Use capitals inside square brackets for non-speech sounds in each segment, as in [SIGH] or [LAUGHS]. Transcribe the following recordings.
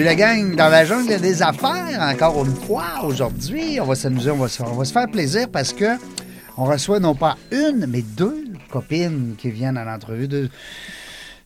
Salut la gang, dans la jungle des affaires, encore une fois, aujourd'hui, on va s'amuser, on va, se- on va se faire plaisir parce que on reçoit non pas une, mais deux copines qui viennent à l'entrevue de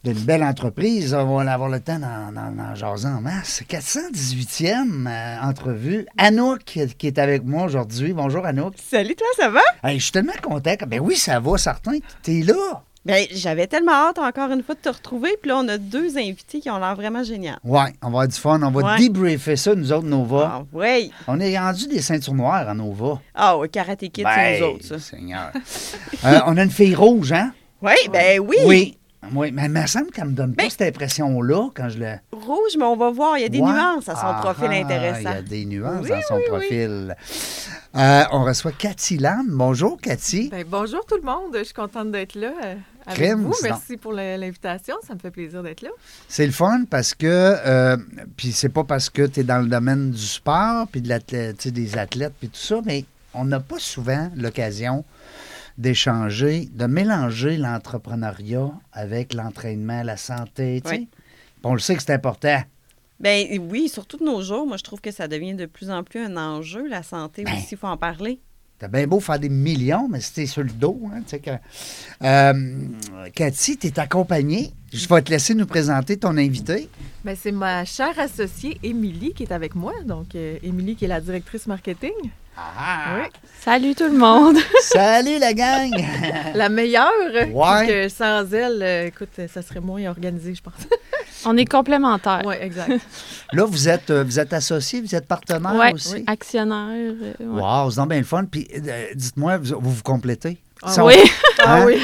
d'une belle entreprise. On va avoir le temps d'en, jaser en masse. 418e euh, entrevue. Anouk qui, est avec moi aujourd'hui. Bonjour Anouk. Salut toi, ça va? Hey, je suis tellement content. Ben oui, ça va, certain. T'es là. Ben, j'avais tellement hâte encore une fois de te retrouver. Puis là, on a deux invités qui ont l'air vraiment géniaux. Ouais, on va avoir du fun. On va Ouais. débriefer ça, nous autres, Nova. Ah, ouais. On est rendu des ceintures noires à Nova. Ah, ouais, Karate Kid, c'est Ben, nous autres, ça. Seigneur. [LAUGHS] Euh, on a une fille rouge, hein? Oui, ben oui. Oui. Oui, mais il me semble qu'elle me donne pas Ben- cette impression-là quand je le. Rouge, mais on va voir, il y a des Ouais. nuances à son Ah, profil ah, intéressant. Il y a des nuances Oui, dans son oui, oui. profil. Euh, on reçoit Cathy Lam. Bonjour, Cathy. Ben, bonjour tout le monde, je suis contente d'être là avec Crème, vous. sinon? Merci pour l'invitation, ça me fait plaisir d'être là. C'est le fun parce que, euh, puis c'est pas parce que tu es dans le domaine du sport, puis de l'athlète, des athlètes, puis tout ça, mais on n'a pas souvent l'occasion d'échanger, de mélanger l'entrepreneuriat avec l'entraînement, la santé. Oui. Puis on le sait que c'est important. Ben oui, surtout de nos jours, moi, je trouve que ça devient de plus en plus un enjeu, la santé Ben. aussi, il faut en parler. T'as bien beau faire des millions, mais c'était sur le dos. Hein. Euh, Cathy, tu es accompagnée. Je vais te laisser nous présenter ton invité. Ben, c'est ma chère associée Émilie qui est avec moi. Donc, euh, Émilie qui est la directrice marketing. Ah! Oui. Salut tout le monde! [LAUGHS] Salut la gang! [LAUGHS] La meilleure. Ouais. parce que sans elle, euh, écoute, ça serait moins organisé, je pense. [LAUGHS] On est complémentaires. oui, exact. Là, vous êtes, euh, vous êtes associés, vous êtes partenaire Ouais, aussi? actionnaire. euh, ouais. Wow, c'est donc bien le fun. Puis, euh, dites-moi, vous, vous vous complétez? Ah on- Oui, Ah Hein? oui.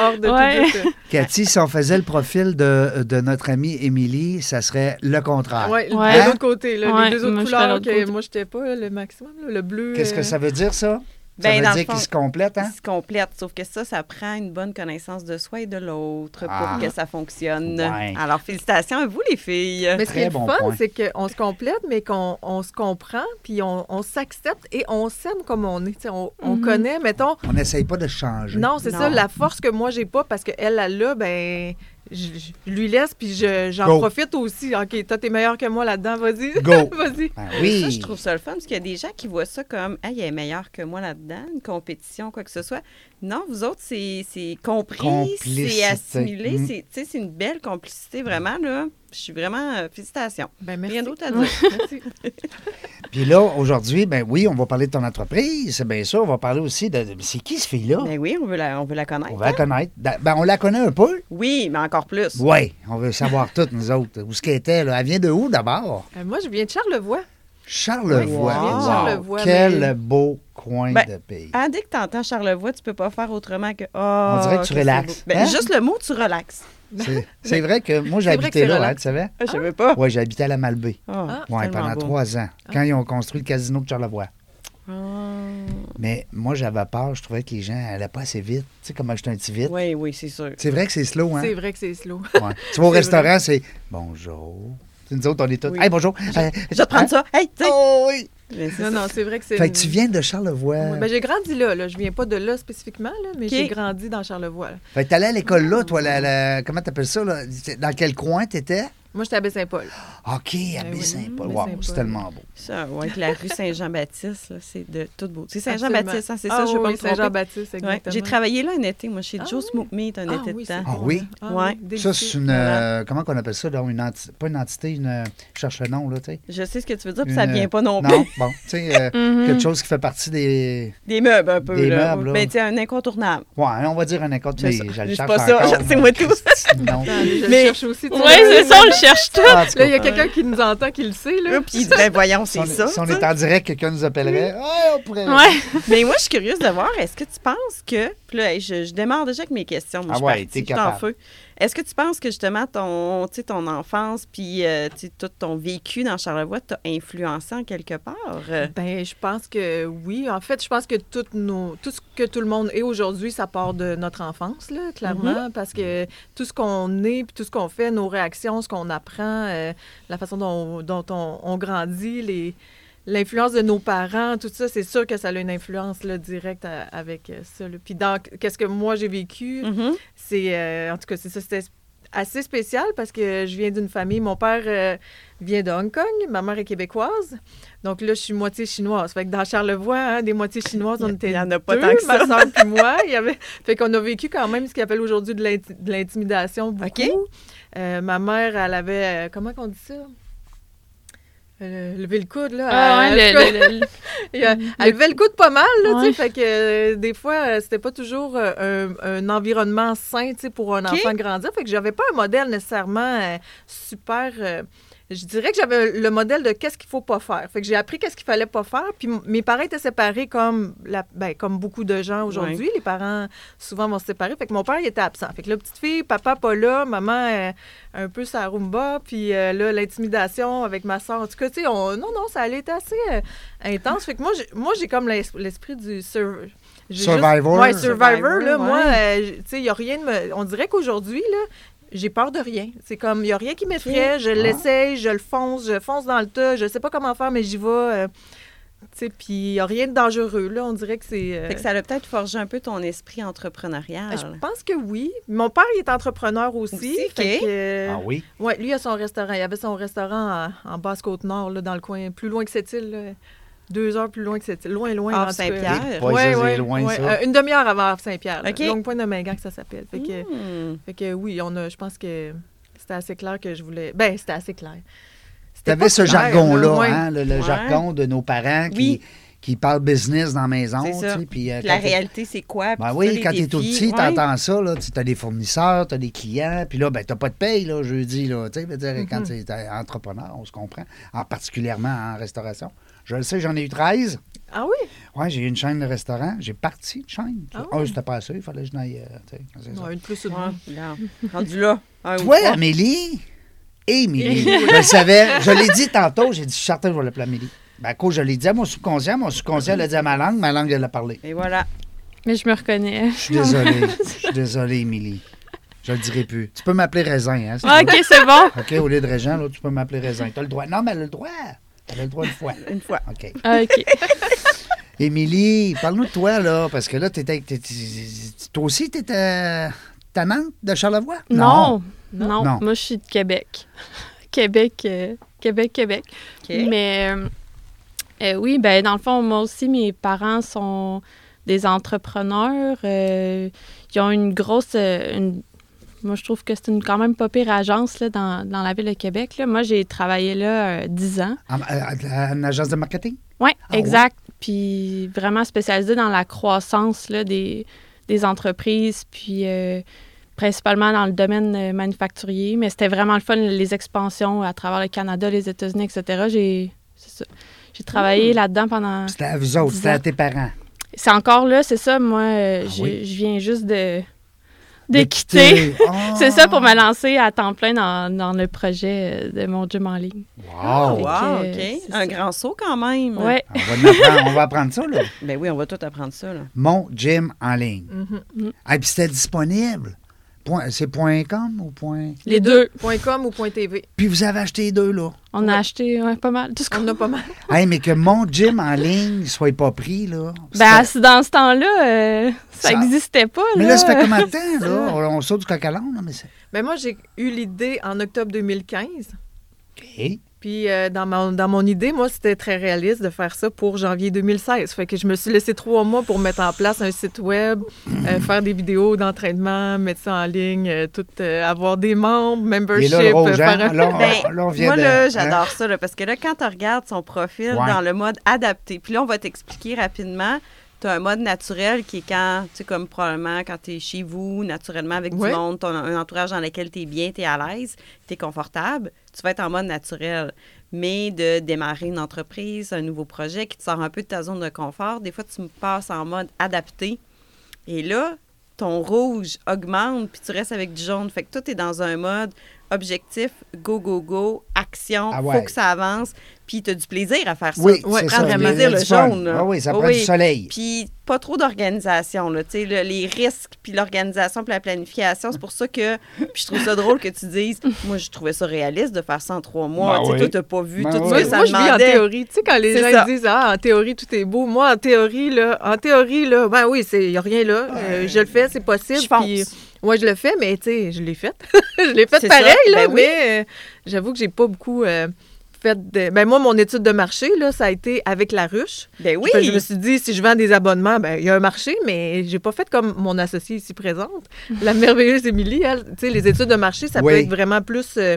Hors de Ouais. tout doute. Cathy, si on faisait le profil de, de notre amie Émilie, ça serait le contraire. Ouais. de l'autre côté, là, Ouais, les deux autres moi, couleurs que moi, je n'étais pas le maximum. là, le bleu. Qu'est-ce que euh, ça veut dire, ça? Ça Ben, veut dire qu'ils se complètent, hein? Ils se complètent, sauf que ça, ça prend une bonne connaissance de soi et de l'autre Ah. pour que ça fonctionne. Ouais. Alors, félicitations à vous, les filles. Mais ce qui est bon le fun, c'est qu'on se complète, mais qu'on on se comprend, puis on, on s'accepte et on s'aime comme on est. On, on Mhm. connaît, mettons. On n'essaye pas de changer. Non, c'est ça, la force que moi, j'ai pas, parce qu'elle, elle l'a, ben, je, je lui laisse, puis je- j'en profite aussi. OK, toi, t'es meilleur que moi là-dedans, vas-y. Go! [LAUGHS] vas-y. Ben Ça, oui! je trouve ça le fun parce qu'il y a des gens qui voient ça comme Ah, il est meilleur que moi là-dedans, une compétition, quoi que ce soit. Non, vous autres, c'est c'est compris, c'est assimilé, Mm. c'est tu sais, c'est une belle complicité, vraiment. là. Je suis vraiment. euh, félicitations. Ben, merci. Rien d'autre à dire. [LAUGHS] Merci. [LAUGHS] Puis là, aujourd'hui, ben oui, on va parler de ton entreprise, c'est bien sûr. On va parler aussi de... de- c'est qui, ce fille-là? Ben oui, on veut la, on veut la connaître. On va la connaître. Da- Ben, on la connaît un peu. Oui, mais encore plus. Oui, on veut savoir [LAUGHS] tout, nous autres. Où ce qu'elle était, là? Elle vient de où, d'abord? Euh, moi, je viens de Charlevoix. Charlevoix. Oui, Wow. Charlevoix, Quel mais- beau coin Ben, de pays. Ah, dès que tu entends Charlevoix, tu peux pas faire autrement que. Ah, On dirait que tu relaxes. Ben, Hein? Juste le mot, tu relaxes. C'est- vrai que moi, c'est là, hein, tu savais? Ah, je savais pas. Oui, j'ai habité à la Malbaie. Ah. Oui, tellement pendant beau. trois ans, quand ils ont construit le casino de Charlevoix. Mais moi, j'avais peur, je trouvais que les gens n'allaient pas assez vite. Tu sais comment j'étais un petit vite? Oui, oui, c'est sûr. C'est vrai que c'est slow, hein? C'est vrai que c'est slow. Ouais. Tu vas au restaurant, c'est bonjour. Nous autres, on est tous. Oui. Hey, bonjour. Euh, Je vais te prendre hein? ça. Hey, tu. Oh oui. Non, non, c'est vrai que c'est. Fait que tu viens de Charlevoix. Oui, ben, j'ai grandi là, là. Je viens pas de là spécifiquement, là, mais j'ai grandi dans Charlevoix. là. Fait que t'allais à l'école là, toi, la, la- comment t'appelles ça, là? Dans quel coin t'étais? Moi, j'étais à Baie-Saint-Paul. OK, à Ben oui, Baie-Saint-Paul. Wow, c'est tellement beau. Ça, ouais, que la rue Saint-Jean-Baptiste, là, c'est de tout beau. C'est. Saint-Jean-Baptiste, hein, c'est ça, Ah, je veux oui, pas. Saint-Jean-Baptiste, Ouais, exactement. J'ai travaillé là un été, moi, chez Ah Joe oui. Smoke Meat un Ah été oui, de c'est temps. Ah bon, oui? Ah Ouais. oui, Ça, c'est une. Euh, comment qu'on appelle ça, là? Une enti- pas une entité, une. euh, je cherche le nom, là, tu sais. Je sais ce que tu veux dire, puis ça vient pas non plus. Non, bon, tu sais, euh, [LAUGHS] Mhm. quelque chose qui fait partie des. Des meubles, un peu. Des là. meubles, là. Ben, tu sais, un incontournable. Ouais, on va dire un C'est ça. je C'est cherche pas ça, sais, [LAUGHS] moi, tout. Non. Je cherche aussi. tu Oui, c'est ça, Ah, Là, il y a quelqu'un qui nous entend, qui le sait. Là. Puis, ben voyons, si on, c'est ça. si on est en direct, quelqu'un nous appellerait. Ouais, on pourrait. Ouais. [LAUGHS] Mais moi, je suis curieuse de voir, est-ce que tu penses que. Puis là, je, je démarre déjà avec mes questions. Moi, Ah je suis ouais, t'es je suis en capable. feu. Est-ce que tu penses que justement ton, ton enfance puis euh, tout ton vécu dans Charlevoix t'a influencé en quelque part? Ben, je pense que oui. En fait, je pense que tout, nos, tout ce que tout le monde est aujourd'hui, ça part de notre enfance, là, clairement. Parce que tout ce qu'on est, puis tout ce qu'on fait, nos réactions, ce qu'on apprend, euh, la façon dont, dont on, on grandit, les, l'influence de nos parents, tout ça, c'est sûr que ça a une influence là, directe à- avec euh, ça. là. Puis dans qu'est-ce que moi j'ai vécu, mhm. c'est euh, en tout cas c'est ça c'était assez spécial parce que je viens d'une famille mon père euh, vient de Hong Kong ma mère est québécoise donc là je suis moitié chinoise fait que dans Charlevoix hein, des moitiés chinoises on était Il y en a pas deux, tant que ma soeur puis moi il y avait fait qu'on a vécu quand même ce qu'on appelle aujourd'hui de l'inti- de l'intimidation beaucoup. Euh, ma mère elle avait euh, comment qu'on dit ça? Euh, lever le coude là Ah, Elle- ouais, en tout cas, le- le- le- [LAUGHS] et, elle levait le coude pas mal, là, tu sais, Ouais. fait que euh, des fois, euh, c'était pas toujours euh, un, un environnement sain, tu sais, pour un OK. enfant de grandir. Fait que j'avais pas un modèle nécessairement super... je dirais que j'avais le modèle de qu'est-ce qu'il faut pas faire. Fait que j'ai appris qu'est-ce qu'il fallait pas faire. Puis mes parents étaient séparés comme, la, ben, comme beaucoup de gens aujourd'hui. Les parents, souvent, vont se séparer. Fait que mon père, il était absent. Fait que la petite fille, papa pas là, maman euh, un peu sa rumba. Puis euh, là, l'intimidation avec ma soeur. En tout cas, tu sais, on- non, non, ça allait être assez euh, intense. Fait que moi, j'ai, moi, j'ai comme l'es- l'esprit du sur- juste- Survivor. Ouais, Survivor, Survivor, là, ouais. moi, euh, tu sais, il y a rien de me... On dirait qu'aujourd'hui, là, j'ai peur de rien. C'est comme, il n'y a rien qui m'effraie. Je l'essaye, je le fonce, je fonce dans le tas. Je sais pas comment faire, mais j'y vais. euh, tu sais, puis il n'y a rien de dangereux, là. On dirait que c'est... euh, Fait que ça a peut-être forgé un peu ton esprit entrepreneurial. je pense que oui. Mon père, il est entrepreneur aussi. Aussi, que, euh, Ah oui? ouais, lui, il a son restaurant. Il avait son restaurant en, en Basse-Côte-Nord, là, dans le coin, plus loin que cette île, là. Deux heures plus loin que île. Loin, loin. Havre. Saint-Pierre. C'est ouais, loin, ouais. ça. Euh, une demi-heure avant Havre Saint-Pierre. là. OK. Longue Pointe de Mingan que ça s'appelle. Fait que, Hmm. fait que oui, on a, je pense que c'était assez clair que je voulais. Ben, c'était assez clair. Tu C'était avais ce jargon-là, hein, le, le Ouais. jargon de nos parents qui, Oui. qui parlent business dans la maison. C'est ça. tu sais, Puis, euh, la réalité, c'est quoi? Ben oui, quand tu es tout petit, tu entends ça, là, tu as des fournisseurs, tu as des clients, puis là, ben, tu pas de paye, là, jeudi, là, tu sais, veut dire, quand Mm-hmm. tu es entrepreneur, on se comprend, en particulièrement en restauration. Je le sais, j'en ai eu 13. Ah oui? Ouais, j'ai eu une chaîne de restaurants, j'ai parti une chaîne. Ah Un, ouais? c'était pas assez, il fallait que je n'aille, euh, une plus ou Ouais, rendu là. un ou Toi, trois. Amélie, Émilie, [LAUGHS] je le savais, je l'ai dit tantôt, j'ai dit, je suis certain que je vais l'appeler Amélie. Ben, à cause, je l'ai dit à mon subconscient, mon subconscient l'a dit à ma langue, ma langue, elle l'a parlé. Et voilà. Mais je me reconnais. Je suis désolé, [LAUGHS] je suis désolé, Émilie. Je le dirai plus. Tu peux m'appeler Raisin, hein? si Ah. OK, c'est bon. OK, au lieu de Régent, là, tu peux m'appeler Raisin. Tu as le droit. Non, mais elle a le droit. A le droit une fois. [LAUGHS] Une fois. OK. Ah, OK. [LAUGHS] Émilie, parle-nous de toi, là, parce que là, t'étais, toi aussi, tu étais tenante de Charlevoix? Non. Non. Non. Moi, je suis de Québec. [LAUGHS] Québec, euh, Québec, Québec. OK. Mais euh, euh, oui, ben dans le fond, moi aussi, mes parents sont des entrepreneurs. euh, ils ont une grosse. euh, une- moi, je trouve que c'est une quand même pas pire agence là, dans, dans la ville de Québec. là. Moi, j'ai travaillé là euh, 10 ans. En, à- à une agence de marketing? Oui, Ah exact. Puis vraiment spécialisé dans la croissance là, des, des entreprises, puis euh, principalement dans le domaine euh, manufacturier. Mais c'était vraiment le fun, les expansions à travers le Canada, les États-Unis, etc. J'ai. J'ai travaillé Mmh. là-dedans pendant. C'était à vous autres, c'était à tes parents. C'est encore là, c'est ça. Moi, euh, Ah oui? je viens juste de, De de quitter. Ah! [LAUGHS] c'est ça pour me lancer à temps plein dans, dans le projet de mon gym en ligne. Wow! Wow, que, OK. c'est Un ça. grand saut quand même. Ouais. On va, on va apprendre ça, là. Ben oui, on va tout apprendre ça. Là. Mon gym en ligne. Ah, puis c'était disponible. Point- C'est point .com ou point... Les deux. Point .com ou point .tv. Puis vous avez acheté les deux, là. On a acheté ouais, pas mal. Tout ce On qu'on a pas mal. [LAUGHS] Hey, mais que mon gym en ligne soit pas pris, là. Ben, dans ce temps-là, euh, ça n'existait pas. mais là, ça fait combien de [LAUGHS] temps, là? On, on saute du coq à là, mais c'est... Mais moi, j'ai eu l'idée en octobre 2015. OK. Puis euh, dans, mon, dans mon idée, moi, c'était très réaliste de faire ça pour janvier 2016. Fait que je me suis laissé trois mois pour mettre en place un site web, euh, faire des vidéos d'entraînement, mettre ça en ligne, euh, tout, euh, avoir des membres, Et membership, là, le rouge, faire un- Là, on, Ben, là, on vient Moi, de... là, hein? j'adore ça, là, parce que là, quand tu regardes son profil Ouais. dans le mode adapté, puis là, on va t'expliquer rapidement. Tu as un mode naturel qui est quand, tu sais, comme probablement quand tu es chez vous, naturellement avec du monde, tu un entourage dans lequel tu es bien, tu es à l'aise, tu es confortable, tu vas être en mode naturel. Mais de démarrer une entreprise, un nouveau projet qui te sort un peu de ta zone de confort, des fois, tu passes en mode adapté. Et là, ton rouge augmente, puis tu restes avec du jaune. Fait que toi, tu es dans un mode objectif, go, go, go, action, Ah faut que ça avance, puis tu as du plaisir à faire ça. Oui, Ouais, ça. a plaisir, le jaune. Ah oui, ça prend oui. du soleil. Puis pas trop d'organisation, là, tu sais, le- les risques, puis l'organisation, puis la planification. C'est pour ça que, puis je trouve ça drôle que tu dises, moi, je trouvais ça réaliste de faire ça en trois mois. Ben tu oui. toi, t'as pas vu Ben tout oui. ce Moi, que ça moi, je vis en théorie. Tu sais, quand les gens ça. disent Ah, en théorie, tout est beau. Moi, en théorie, là, en théorie, là, ben oui, il n'y a rien là. Euh, je le fais, c'est possible. Je ouais, je le fais, mais tu sais, je l'ai fait. [LAUGHS] je l'ai fait pareil, ça. là, Ben oui. mais euh, j'avoue que j'ai pas beaucoup euh, fait de. Ben, moi, mon étude de marché, là, ça a été avec la ruche. Ben oui. Je me suis dit, si je vends des abonnements, ben il y a un marché, mais j'ai pas fait comme mon associée ici présente, la [LAUGHS] merveilleuse Émilie. Elle, tu sais, les études de marché, ça Oui. peut être vraiment plus euh,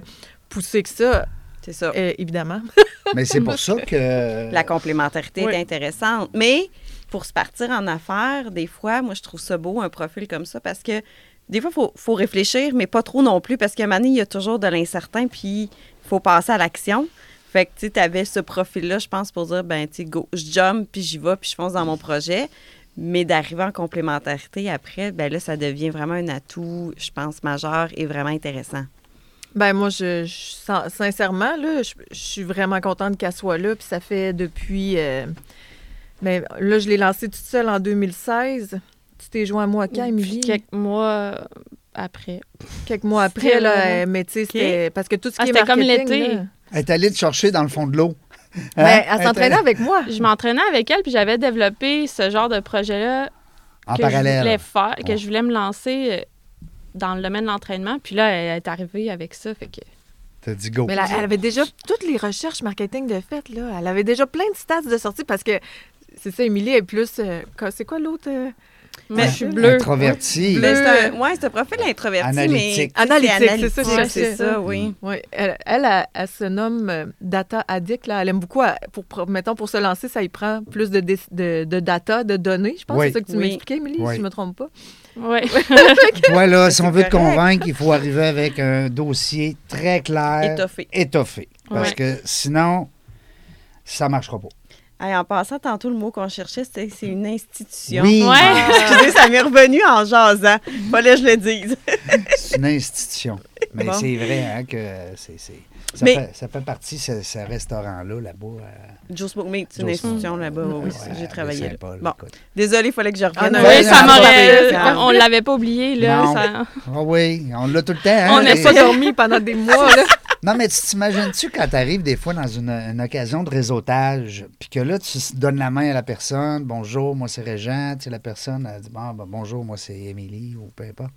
poussé que ça, C'est ça. euh, évidemment. [LAUGHS] Mais c'est pour ça que. La complémentarité Oui. est intéressante. Mais pour se partir en affaires, des fois, moi, je trouve ça beau, un profil comme ça, parce que des fois, il faut, faut réfléchir, mais pas trop non plus, parce qu'à un moment donné, il y a toujours de l'incertain, puis il faut passer à l'action. Fait que, tu avais ce profil-là, je pense, pour dire, ben, tu go, je jump, puis j'y vais, puis je fonce dans mon projet. Mais d'arriver en complémentarité après, ben là, ça devient vraiment un atout, je pense, majeur et vraiment intéressant. Ben moi, je, je- sin- sincèrement, là, je, je suis vraiment contente qu'elle soit là. Puis ça fait depuis... euh, ben, là, je l'ai lancée toute seule en 2016. Tu t'es joint à moi quand, Émilie? Quelques mois euh, après. Quelques mois après, là. vraiment- euh, Mais tu sais, c'était... Parce que tout ce Ah, qui est c'était comme marketing, l'été. là, Elle est allée te chercher dans le fond de l'eau. ben, Hein? elle s'entraînait avec moi. Je m'entraînais avec elle, puis j'avais développé ce genre de projet-là En que je voulais parallèle. faire, que Ouais. je voulais me lancer euh, dans le domaine de l'entraînement. Puis là, elle est arrivée avec ça, fait que... T'as dit go. Mais là, elle avait déjà toutes les recherches marketing de fait, là. Elle avait déjà plein de stats de sortie parce que... C'est ça, Émilie est plus... euh, c'est quoi l'autre? euh, Mais- je suis bleue. Introvertie. Mais Bleu. c'est un, ouais, c'est un profil introverti, Analytique. mais... Analytique, c'est ça, c'est ça, oui. Oui, elle, elle, elle, elle se nomme euh, data addict. Là. Elle aime beaucoup, elle- pour, mettons, pour se lancer, ça y prend plus de, de, de data, de données. Je pense Oui. que c'est ça que tu Oui. m'expliquais, Émilie, Oui. si je ne me trompe pas. Ouais. [LAUGHS] [LAUGHS] Toi, là, si on veut te convaincre, il faut arriver avec un dossier très clair. Étoffé. Étoffé. Parce Ouais. que sinon, ça ne marchera pas. Hey, en passant, tantôt, le mot qu'on cherchait, c'était c'est une institution. Oui, Ouais. Ah, excusez, ça m'est revenu en jasant. Fallait que je le dise. [LAUGHS] c'est une institution. Mais Bon. c'est vrai hein, que c'est, c'est- ça, Mais- fait, ça fait partie, ce, ce restaurant-là, là-bas. à- Joe Smoke Meat, c'est une institution là-bas. oui, oui, Ouais, j'ai travaillé là. Bon, désolé, il fallait que je revienne. Ah, non, Oui, ça m'aurait... On l'avait pas oublié, là. Non. ça- Ah oui, on l'a tout le temps. hein, On n'a les- pas dormi pendant des mois. [LAUGHS] Là. Non, mais tu t'imagines-tu quand tu arrives des fois dans une, une occasion de réseautage, puis que là, tu donnes la main à la personne, bonjour, moi c'est Régent, tu sais, la personne, elle dit, bon, ben, bonjour, moi c'est Émilie, ou peu importe.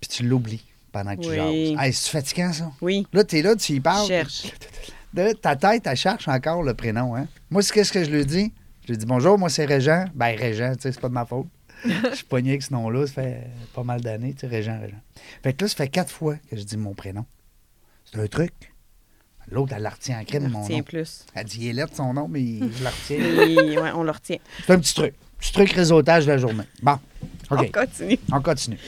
Puis tu l'oublies pendant que tu Oui. jases. Hey, c'est fatigant, ça? Oui, Là, tu es là, tu y parles. cherche. [LAUGHS] De ta tête, elle cherche encore le prénom. Hein? Moi, qu'est-ce que je lui dis? Je lui dis bonjour, moi c'est Régent. Ben, Régent, tu sais, c'est pas de ma faute. [LAUGHS] je suis pogné avec ce nom-là, ça fait pas mal d'années, tu sais, Régent, Régent. Fait que là, ça fait quatre fois que je dis mon prénom. C'est un truc. L'autre, elle la retient en crème, mon nom. plus. Elle dit, il est lettre son nom, mais je la retiens. [LAUGHS] Oui, ouais, on le retient. C'est un petit truc. Petit truc réseautage de la journée. Bon, On OK, continue. on continue.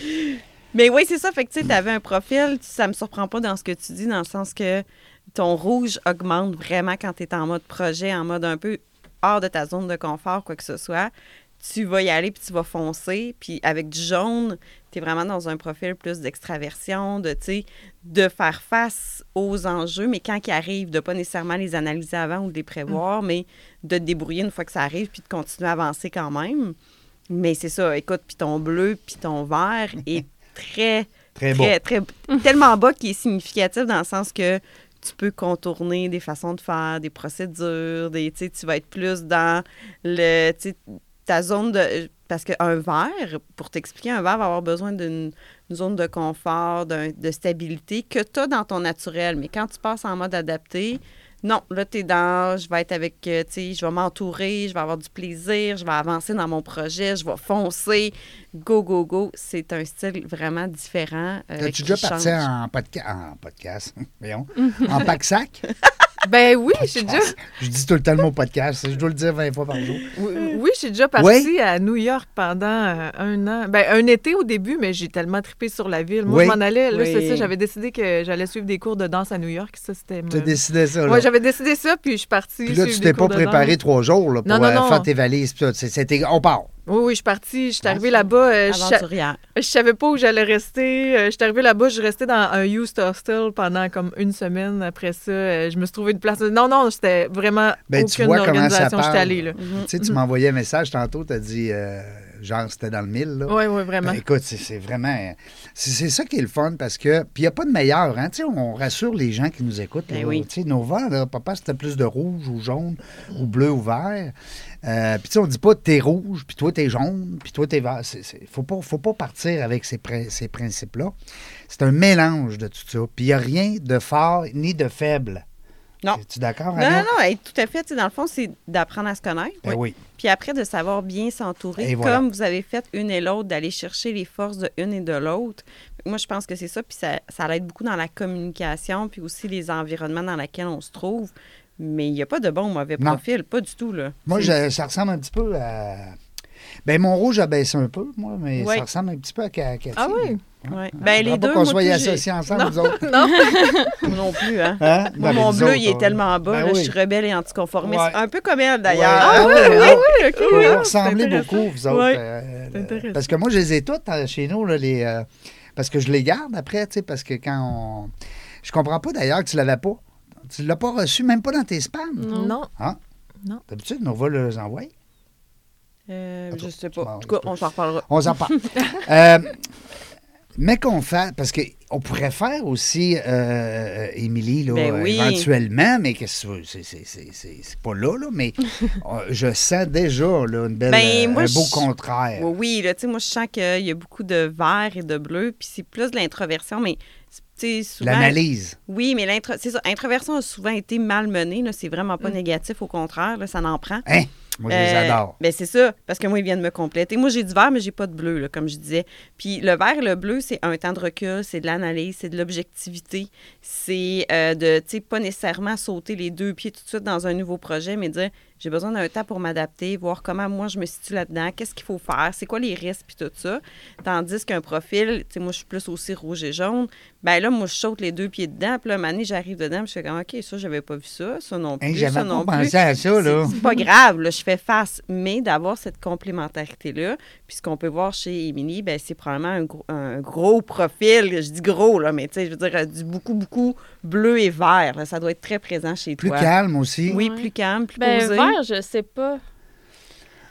Mais oui, c'est ça. Fait que tu sais, avais un profil, ça me surprend pas dans ce que tu dis, dans le sens que ton rouge augmente vraiment quand tu es en mode projet, en mode un peu hors de ta zone de confort, quoi que ce soit. Tu vas y aller puis tu vas foncer. Puis avec du jaune, tu es vraiment dans un profil plus d'extraversion, de, de faire face aux enjeux, mais quand ils arrivent, de pas nécessairement les analyser avant ou de les prévoir, mais de te débrouiller une fois que ça arrive puis de continuer à avancer quand même. Mais c'est ça, écoute, puis ton bleu puis ton vert [LAUGHS] est très Très beau. très, très, tellement bas qui est significatif dans le sens que tu peux contourner des façons de faire, des procédures, des, tu vas être plus dans le, ta zone de... Parce qu'un verre, pour t'expliquer, un verre va avoir besoin d'une une zone de confort, d'un- de stabilité que tu as dans ton naturel. Mais quand tu passes en mode adapté, non, là, tu es dans, je vais être avec, tu sais, je vais m'entourer, je vais avoir du plaisir, je vais avancer dans mon projet, je vais foncer, go, go, go. C'est un style vraiment différent. euh, T'as-tu qui déjà parti change. en, podca- en podcast? [LAUGHS] Voyons. [LAUGHS] en pack-sac? [LAUGHS] Ben oui, j'ai déjà, Je dis tout le temps le mot podcast. Je dois le dire 20 fois par jour. oui, oui, j'ai déjà parti Oui. à New York pendant euh, un an. Ben, un été au début, mais j'ai tellement trippé sur la ville. Moi, Oui. je m'en allais. Là, Oui. c'est ça. J'avais décidé que j'allais suivre des cours de danse à New York. Ça, c'était. Tu as décidé ça. Là. Ouais, j'avais décidé ça, puis je suis partie. Puis là, suivre tu des t'es pas cours de préparé danse. trois jours là, pour Non, non, euh, non. faire tes valises. puis tout. C'est- C'était, on part. Oui, oui, je suis partie. Je suis arrivée là-bas. euh, je, Aventurière. je savais pas où j'allais rester. Euh, je suis arrivée là-bas. Je suis restée dans un youth hostel pendant comme une semaine. Après ça, euh, je me suis trouvé une place. Non, non, c'était vraiment Ben, tu aucune vois comment ça organisation. J'étais allée, là. Tu sais, tu m'envoyais un message tantôt, tu as dit, euh, genre, c'était dans le mille. Là. Oui, oui, vraiment. Ben, écoute, c'est, c'est vraiment. C'est, c'est ça qui est le fun parce que. Puis il n'y a pas de meilleur. Hein? Tu sais, On rassure les gens qui nous écoutent. Ben là. oui. Tu sais, Nova, là, papa, c'était plus de rouge ou jaune ou bleu ou vert. Euh, puis tu sais, on dit pas t'es rouge, puis toi t'es jaune, puis toi t'es vert. Il ne faut pas, faut pas partir avec ces, ces principes-là. C'est un mélange de tout ça. Puis il n'y a rien de fort ni de faible. Non. Es-tu d'accord, Non, non, non, hey, tout à fait. Dans le fond, c'est d'apprendre à se connaître. Ben oui. Puis après, de savoir bien s'entourer, voilà. comme vous avez fait une et l'autre, d'aller chercher les forces de une et de l'autre. Moi, je pense que c'est ça. Puis ça, ça l'aide beaucoup dans la communication, puis aussi les environnements dans lesquels on se trouve. Mais il n'y a pas de bon ou mauvais Non. profil, pas du tout. Là. Moi, je- ça ressemble un petit peu à. Ben, mon rouge a baissé un peu, moi, mais Ouais. ça ressemble un petit peu à Ca- Cathy. Ah oui? Ouais. Ben, les deux, pas qu'on moi, soit associés ensemble, nous autres. [LAUGHS] Non, [LAUGHS] non plus, hein. Hein? Moi, Non, mon bleu, il est autres, tellement bas. Ben là, oui. Je suis rebelle et anticonformiste. Ouais. Un peu comme elle, Ouais. d'ailleurs. Ah, oui, oui, oui, OK. Vous ouais. vous ressemblez beaucoup, vous autres. Ouais. euh, C'est intéressant. parce que moi, je les ai toutes euh, chez nous, là, les, euh, parce que je les garde après, tu sais, parce que quand on. Je comprends pas d'ailleurs que tu l'avais pas. Tu l'as pas reçu, même pas dans tes spams? Non. Non. D'habitude, on va les envoyer. Euh, je sais pas. En tout cas, on s'en reparlera. On s'en parle. [LAUGHS] Euh, mais qu'on fait, parce qu'on pourrait faire aussi, euh, Émilie, là, Ben oui. éventuellement, mais qu'est-ce que c'est- c'est- c'est c'est- c'est pas là, là, mais [LAUGHS] euh, je sens déjà là, une belle, Ben, euh, moi, un beau je- contraire. Oui, là, tu sais, moi, je sens qu'il y a beaucoup de vert et de bleu, puis c'est plus de l'introversion, mais. L'analyse. Oui, mais l'intro... c'est ça, l'introversion a souvent été malmenée, là, c'est vraiment pas négatif, au contraire, là, ça n'en prend. Hein? Moi, je les Euh, adore. Ben c'est ça, parce que moi, ils viennent me compléter. Moi, j'ai du vert, mais j'ai pas de bleu, là, comme je disais. Puis le vert et le bleu, c'est un temps de recul, c'est de l'analyse, c'est de l'objectivité. C'est euh, de, tu sais, pas nécessairement sauter les deux pieds tout de suite dans un nouveau projet, mais dire, j'ai besoin d'un temps pour m'adapter, voir comment moi je me situe là-dedans, qu'est-ce qu'il faut faire, c'est quoi les risques, puis tout ça. Tandis qu'un profil, tu sais, moi, je suis plus aussi rouge et jaune. Ben là, moi, je saute les deux pieds dedans, puis là, une année, j'arrive dedans, puis je fais comme, OK, ça, j'avais pas vu ça, ça non plus, ça J'avais non pas plus. pensé à ça, là. C'est- pas grave, là, je fais face. Mais d'avoir cette complémentarité-là, puis ce qu'on peut voir chez Émilie, ben, c'est probablement un gros, un gros profil. Je dis gros, là, mais tu sais, je veux dire, du beaucoup, beaucoup bleu et vert. là. ça doit être très présent chez Plus toi. calme aussi. Oui, Ouais. plus calme, plus Ben, posé. vert, je sais pas.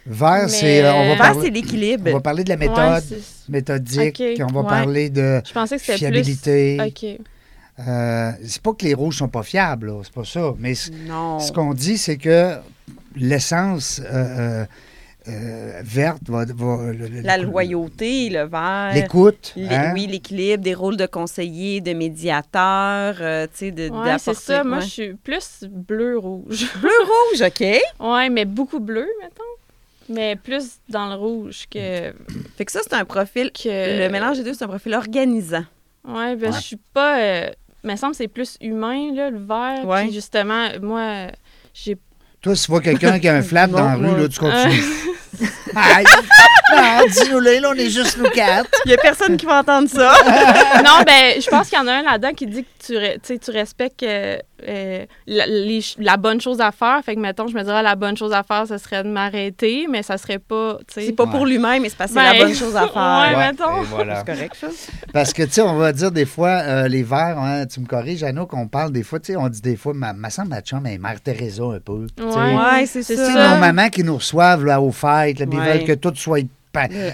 Vert, c'est. euh, on, va Vert, parler, c'est l'équilibre. on va parler de la méthode méthodique, Ok, puis on va ouais. parler de je pensais que c'était fiabilité. plus... OK. Euh, c'est pas que les rouges sont pas fiables, c'est pas ça. Mais ce qu'on dit, c'est que l'essence euh, euh, verte va. va- le- le- La loyauté, le vert. L'écoute. l'é- hein? Oui, l'équilibre, des rôles de conseiller, de médiateur, euh, tu sais, de, Ouais, c'est ça. Moi, je suis plus bleu-rouge. [LAUGHS] Bleu-rouge, OK. ouais, mais beaucoup bleu, mettons. Mais plus dans le rouge que... Fait que ça, c'est un profil... que... Le mélange des deux, c'est un profil organisant. Ouais, ben, Ouais. je suis pas... Euh... Il me semble que c'est plus humain, là, le vert. Ouais. Puis justement, moi, j'ai... Toi, si tu vois quelqu'un qui a un [LAUGHS] flap dans la rue, là, tu continues. [LAUGHS] Aïe! Non, dis-nous-le, là, on est juste nous quatre. Il y a personne qui va entendre ça. [LAUGHS] non, ben, je pense qu'il y en a un là-dedans qui dit que tu, re- tu respectes euh, euh, la, les ch- la bonne chose à faire. Fait que, mettons, je me dirais, la bonne chose à faire, ce serait de m'arrêter, mais ça serait pas. C'est pas pour lui-même, mais c'est parce que c'est Ben, la bonne chose à [LAUGHS] faire. Ouais, mettons. et voilà. C'est correct, ça? Parce que, tu sais, on va dire des fois, euh, les verts, hein, tu me corriges, Anna, qu'on parle des fois, tu sais, on dit des fois, ma, ma semble ma chum, elle est Mère Teresa un peu. Ouais. Ouais, c'est C'est ça. Ça. nos mamans qui nous reçoivent là, aux fêtes, là, puis ils Ouais. veulent que tout soit.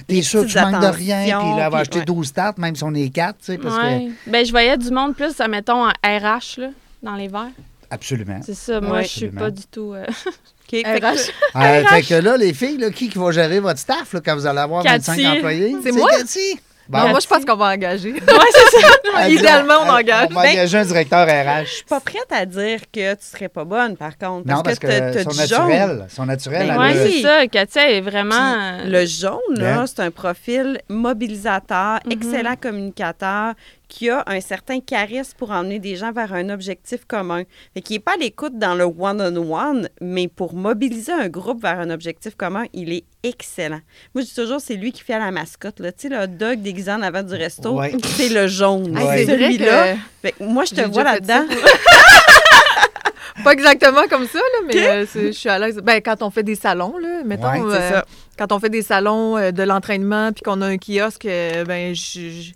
T'es sûr que tu manques de rien, puis là, elle va acheter ouais. 12 tartes, même si on est 4, tu sais, parce Ouais. Ben, je voyais du monde plus, mettons, en RH, là, dans les verres. que. Absolument. C'est ça. Moi, Ouais. je suis pas du tout... euh, [LAUGHS] OK, fait que- RH. Euh, [LAUGHS] fait que là, les filles, là, qui, qui va gérer votre staff là, quand vous allez avoir Cathy. 25 employés? C'est moi? Cathy. Bon. Non, moi, je pense Cathy? qu'on va engager. [LAUGHS] ouais, c'est ça. [LAUGHS] Idéalement, on engage. On va Ben- engager un directeur RH. Je suis pas prête à dire que tu serais pas bonne, par contre. Non, parce que, que t'as son naturel, jaune. son naturel, Ben oui. c'est ça. Katia est vraiment... Puis le jaune, là, Ben. c'est un profil mobilisateur, Mhm. excellent communicateur, qui a un certain charisme pour emmener des gens vers un objectif commun. Fait qu'il n'est pas à l'écoute dans le one-on-one, mais pour mobiliser un groupe vers un objectif commun, il est excellent. Moi, je dis toujours, c'est lui qui fait la mascotte. Là. Tu sais, le hot dog déguisé en avant du resto, Ouais. [LAUGHS] c'est le jaune. Hey, Ouais. C'est vrai Celui-là. que... Fait que moi, je te vois là-dedans. [LAUGHS] Pas exactement comme ça, là, mais euh, je suis à l'aise. Ben, quand on fait des salons, là, mettons, Ouais, euh, ça. quand on fait des salons euh, de l'entraînement, puis qu'on a un kiosque, euh, ben, je,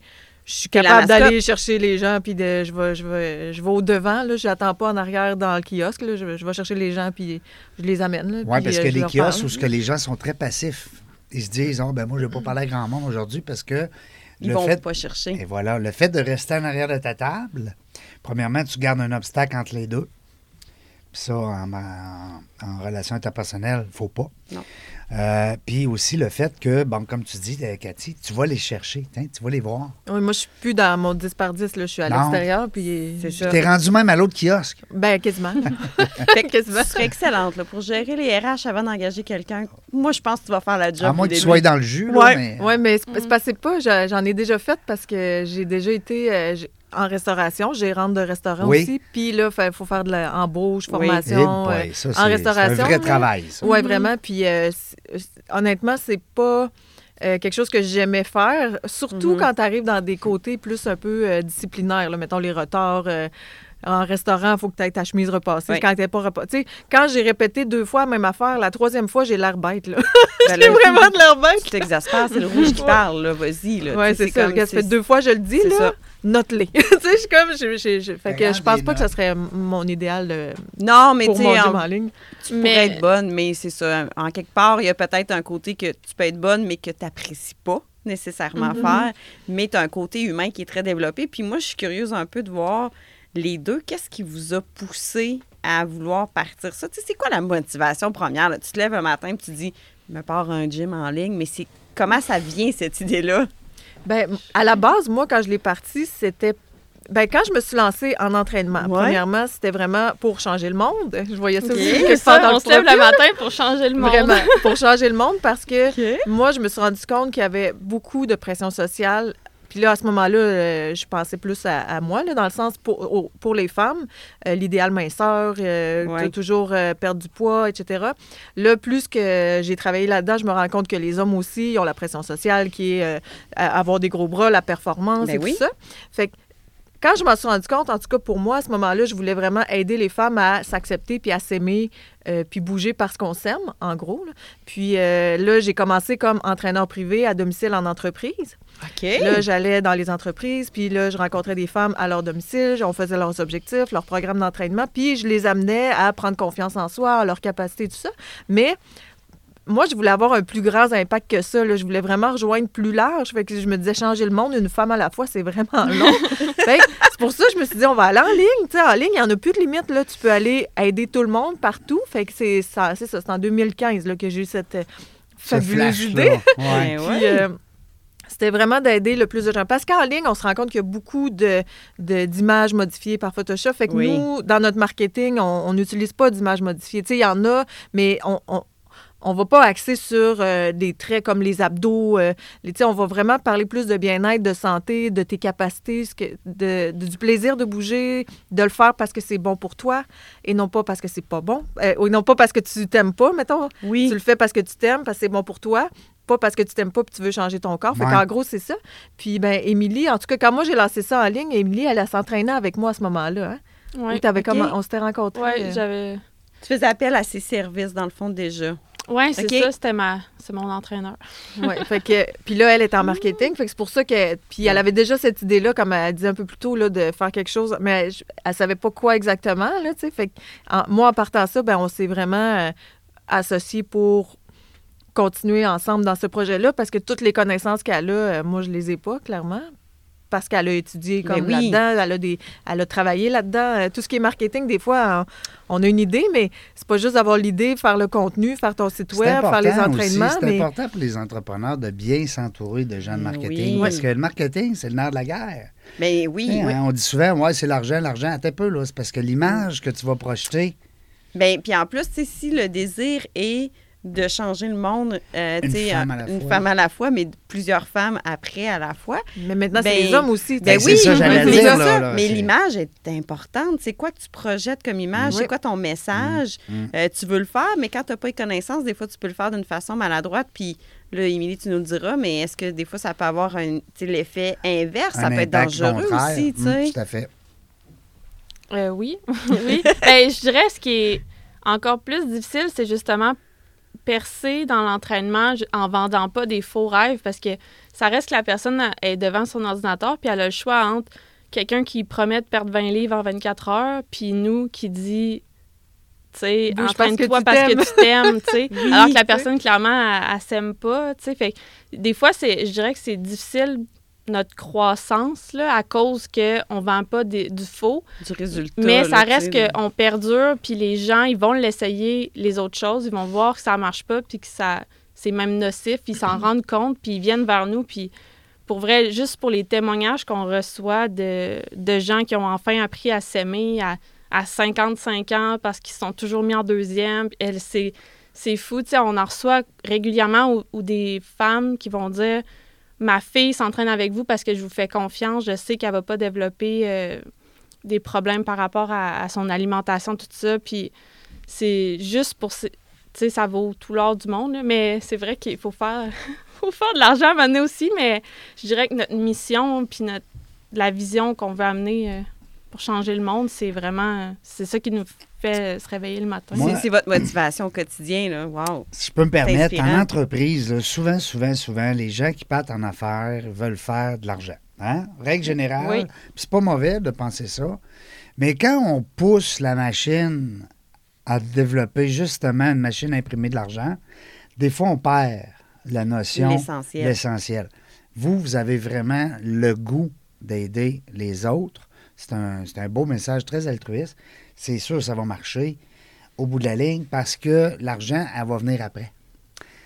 je- suis capable d'aller chercher les gens, puis de, je vais, je vais, je vais au devant, là, je n'attends pas en arrière dans le kiosque, là, je, vais- je vais chercher les gens, puis je les amène. là, Oui, parce euh, que les kiosques parle. où ce que les gens sont très passifs, ils se disent oh, ben moi, je ne vais pas parler à grand monde aujourd'hui parce que Ils le vont fait, pas chercher. et voilà, le fait de rester en arrière de ta table, premièrement, tu gardes un obstacle entre les deux. Puis ça, en, en- en relation interpersonnelle, faut pas. Non. Euh, puis aussi le fait que, bon, comme tu dis, euh, Cathy, tu vas les chercher, hein, tu vas les voir. Oui, moi, je suis plus dans mon 10 par 10, là, je suis à l'extérieur, puis... C'est je- ça. Tu es rendu même à l'autre kiosque. Ben, quasiment. [LAUGHS] [LAUGHS] Fait que tu serais excellente là, pour gérer les RH avant d'engager quelqu'un. Moi, je pense que tu vas faire la job. à moins que tu sois dans le jus. là, Ouais. mais- Oui, mais c'est c'est pas, je- j'en ai déjà fait parce que j'ai déjà été euh, en restauration, gérante de restaurant Oui. aussi. Puis là, il faut faire de l'embauche, Oui. Eh formation. boy, euh, ça, en c'est- c'est restauration, un vrai là. travail, ça. ouais, vraiment. Puis euh, honnêtement, c'est pas euh, quelque chose que j'aimais faire, surtout Mhm. quand tu arrives dans des côtés plus un peu euh, disciplinaires. là. mettons les retards. euh, en restaurant, il faut que tu aies ta chemise repassée. Oui. Quand t'es pas repassée. Quand j'ai répété deux fois la même affaire, la troisième fois, j'ai l'air bête. Là. [LAUGHS] Ben j'ai vraiment de l'air bête. Tu t'exaspères, c'est le rouge qui Ouais. parle, là. Vas-y, là. Sais, c'est ça. comme- ça fait deux fois que je le dis, c'est là. ça. Note-les. [LAUGHS] tu sais, je suis comme. je- je- je- fait que je pense pas que ça serait mon idéal de- Non, mais pour tu mon en- en ligne. tu pourrais Mais- être bonne, mais c'est ça. En quelque part, il y a peut-être un côté que tu peux être bonne, mais que tu n'apprécies pas nécessairement Mhm. faire. Mais tu as un côté humain qui est très développé. Puis moi, je suis curieuse un peu de voir les deux. Qu'est-ce qui vous a poussé à vouloir partir ça? Tu sais, c'est quoi la motivation première? là? Tu te lèves un matin et tu dis, je me pars un gym en ligne, mais c'est comment ça vient, cette idée-là? Ben, à la base, moi, quand je l'ai parti, c'était. Ben, quand je me suis lancée en entraînement, Ouais. premièrement, c'était vraiment pour changer le monde. Je voyais ça aussi. Ça, on le se lève le matin pour changer le monde. Vraiment, pour changer le monde parce que moi, je me suis rendu compte qu'il y avait beaucoup de pression sociale. Puis là, à ce moment-là, euh, je pensais plus à, à moi, là, dans le sens pour, au- pour les femmes, euh, l'idéal minceur, euh, Ouais. toujours euh, perdre du poids, etc. Là, plus que j'ai travaillé là-dedans, je me rends compte que les hommes aussi ils ont la pression sociale qui est avoir des gros bras, la performance Ben et oui. tout ça. Fait que quand je m'en suis rendu compte, en tout cas pour moi, à ce moment-là, je voulais vraiment aider les femmes à s'accepter puis à s'aimer euh, puis bouger parce qu'on s'aime, en gros. là. Puis euh, là, j'ai commencé comme entraîneur privé à domicile en entreprise. OK. Là, j'allais dans les entreprises, puis là, je rencontrais des femmes à leur domicile, on faisait leurs objectifs, leur programme d'entraînement, puis je les amenais à prendre confiance en soi, à leur capacité, tout ça. Mais moi, je voulais avoir un plus grand impact que ça. là. Je voulais vraiment rejoindre plus large. Fait que je me disais, changer le monde une femme à la fois, c'est vraiment [LAUGHS] long. Fait que c'est pour ça que je me suis dit, on va aller en ligne. Tu sais, en ligne, il n'y en a plus de limite. Là. Tu peux aller aider tout le monde partout. Fait que c'est ça, c'est ça. C'est en 2015 là, que j'ai eu cette euh, Ce fabuleuse idée. Ouais. Ben Puis, ouais. euh, c'était vraiment d'aider le plus de gens. Parce qu'en ligne, on se rend compte qu'il y a beaucoup de, de- d'images modifiées par Photoshop. Fait que Oui. nous, dans notre marketing, on n'utilise pas d'images modifiées. Tu sais, il y en a, mais on... on on va pas axer sur euh, des traits comme les abdos. euh, les- tu sais, on va vraiment parler plus de bien-être, de santé, de tes capacités, ce que- de, de- du plaisir de bouger, de le faire parce que c'est bon pour toi et non pas parce que c'est pas bon. Euh, ou non pas parce que tu t'aimes pas, mettons. Oui. Tu le fais parce que tu t'aimes, parce que c'est bon pour toi, pas parce que tu t'aimes pas et tu veux changer ton corps. Fait qu'en gros, c'est ça. Puis, ben, Émilie, en tout cas, quand moi j'ai lancé ça en ligne, Émilie, elle, elle s'entraînait avec moi à ce moment-là. Hein? Ouais. Comment- on s'était rencontrés. Ouais, euh, j'avais. Tu faisais appel à ses services, dans le fond, déjà. Ouais, c'est Ok. ça, c'était ma... c'est mon entraîneur. ouais, fait que, puis là, elle est en marketing. Fait que c'est pour ça que. Puis elle avait déjà cette idée-là, comme elle dit un peu plus tôt, là, de faire quelque chose. Mais je- elle savait pas quoi exactement, là, tu sais. Fait que en- moi, en partant ça, ben, on s'est vraiment euh, associés pour continuer ensemble dans ce projet-là parce que toutes les connaissances qu'elle a, euh, moi, je les ai pas, clairement. Parce qu'elle a étudié comme oui. là-dedans, elle a, des, elle a travaillé là-dedans. Euh, Tout ce qui est marketing, des fois, on, a une idée, mais c'est pas juste d'avoir l'idée, faire le contenu, faire ton site web, faire les entraînements. C'est mais... important pour les entrepreneurs de bien s'entourer de gens de Oui. marketing. Parce que le marketing, c'est le nerf de la guerre. Mais oui, Hein, oui. On dit souvent, ouais, c'est l'argent, l'argent. Attends un peu, là. C'est parce que l'image que tu vas projeter, Ben, puis en plus, tu sais, si le désir est de changer le monde, euh, Une sais, femme à la une fois. femme à la fois, mais plusieurs femmes après à la fois. Mais maintenant, c'est Ben, les hommes aussi. Ben, ça, j'allais mais dire, c'est là, ça. là, mais c'est- l'image est importante. C'est quoi que tu projettes comme image? Oui. C'est quoi ton message? Mm. Euh, tu veux le faire, mais quand tu n'as pas les connaissances, des fois, tu peux le faire d'une façon maladroite. Puis là, Émilie, tu nous le diras, mais est-ce que des fois, ça peut avoir l'effet inverse? Ça peut être dangereux aussi, tu Mm, sais. tout à fait. Euh, oui, [LAUGHS] oui. Ben, je dirais ce qui est encore plus difficile, c'est justement percer dans l'entraînement en vendant pas des faux rêves parce que ça reste que la personne est devant son ordinateur puis elle a le choix entre quelqu'un qui promet de perdre 20 livres en 24 heures puis nous qui dit tu sais entraîne-toi parce que tu t'aimes. tu sais. [LAUGHS] Oui, alors que la personne clairement elle, elle s'aime pas tu sais. Fait des fois c'est je dirais que c'est difficile notre croissance là, à cause que on vend pas des- du faux. Du résultat. mais ça reste qu'on perdure, puis les gens, ils vont l'essayer, les autres choses, ils vont voir que ça marche pas, puis que ça c'est même nocif, puis ils s'en [CLEARS THROAT] rendent compte, puis ils viennent vers nous, puis pour vrai, juste pour les témoignages qu'on reçoit de, de gens qui ont enfin appris à s'aimer à, à 55 ans parce qu'ils se sont toujours mis en deuxième, c'est, c'est fou, tu sais, on en reçoit régulièrement ou, ou des femmes qui vont dire ma fille s'entraîne avec vous parce que je vous fais confiance, je sais qu'elle va pas développer euh, des problèmes par rapport à, son alimentation, tout ça. Puis c'est juste pour. Tu sais, ça vaut tout l'or du monde, mais c'est vrai qu'il faut faire, [LAUGHS] de l'argent à donné aussi, mais je dirais que notre mission, puis notre, la vision qu'on veut amener euh, pour changer le monde, c'est vraiment. C'est ça qui nous fait se réveiller le matin. Moi- C'est, c'est votre motivation au quotidien, là. Wow. Si je peux me permettre, en entreprise, là, souvent, souvent, souvent, les gens qui partent en affaires veulent faire de l'argent. Hein? Règle générale, Oui. c'est pas mauvais de penser ça. Mais quand on pousse la machine à développer justement une machine à imprimer de l'argent, des fois, on perd la notion L'essentiel. l'essentiel. Vous, vous avez vraiment le goût d'aider les autres. C'est un, c'est un beau message très altruiste. C'est sûr que ça va marcher au bout de la ligne parce que l'argent, elle va venir après.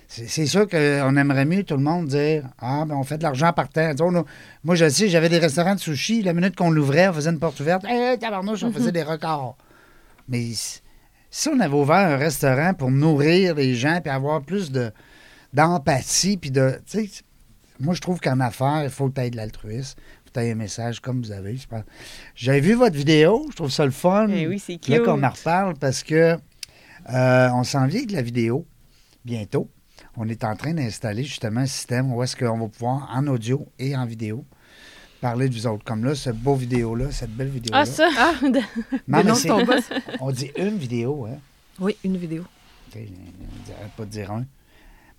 C'est sûr qu'on aimerait mieux tout le monde dire Ah, ben on fait de l'argent par terre. A- moi, je sais, j'avais des restaurants de sushi. La minute qu'on l'ouvrait, on faisait une porte ouverte. Hé, tabarnouche, on faisait des records. Mais si on avait ouvert un restaurant pour nourrir les gens puis avoir plus de d'empathie, puis de. Tu sais, moi, je trouve qu'en affaires, il faut que tu aies de l'altruisme. Un message comme vous avez. J'avais vu votre vidéo, je trouve ça le fun. Eh oui, c'est Là cute. qu'on en reparle parce que euh, on s'en vient avec la vidéo bientôt. On est en train d'installer justement un système où est-ce qu'on va pouvoir, en audio et en vidéo, parler de vous autres. Comme là, cette beau vidéo-là, cette belle vidéo-là. Ah, ça! [LAUGHS] Non, mais nom de ton boss. [LAUGHS] on dit une vidéo, hein? Oui, une vidéo. On dirait pas de dire un.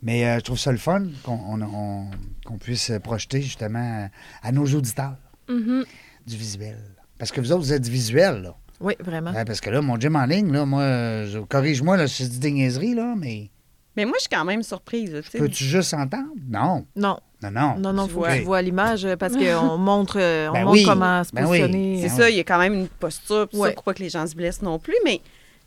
Mais euh, je trouve ça le fun qu'on on- on- qu'on puisse projeter justement à, à nos auditeurs Mhm. du visuel. Parce que vous autres, vous êtes du visuel, là. Oui, vraiment. Ouais, parce que là, mon gym en ligne, là, moi, euh, je- corrige-moi là, si je dis des niaiseries, là, mais Mais moi, je suis quand même surprise. là, tu sais. peux-tu juste entendre? Non. Non, Non, non. non, non, Tu faut que tu vois l'image euh, parce [LAUGHS] qu'on montre, euh, on Ben montre oui, comment se ben oui. positionner. C'est ça, il y a quand même une posture, puis Ouais. ça, pour pas que les gens se blessent non plus. Mais,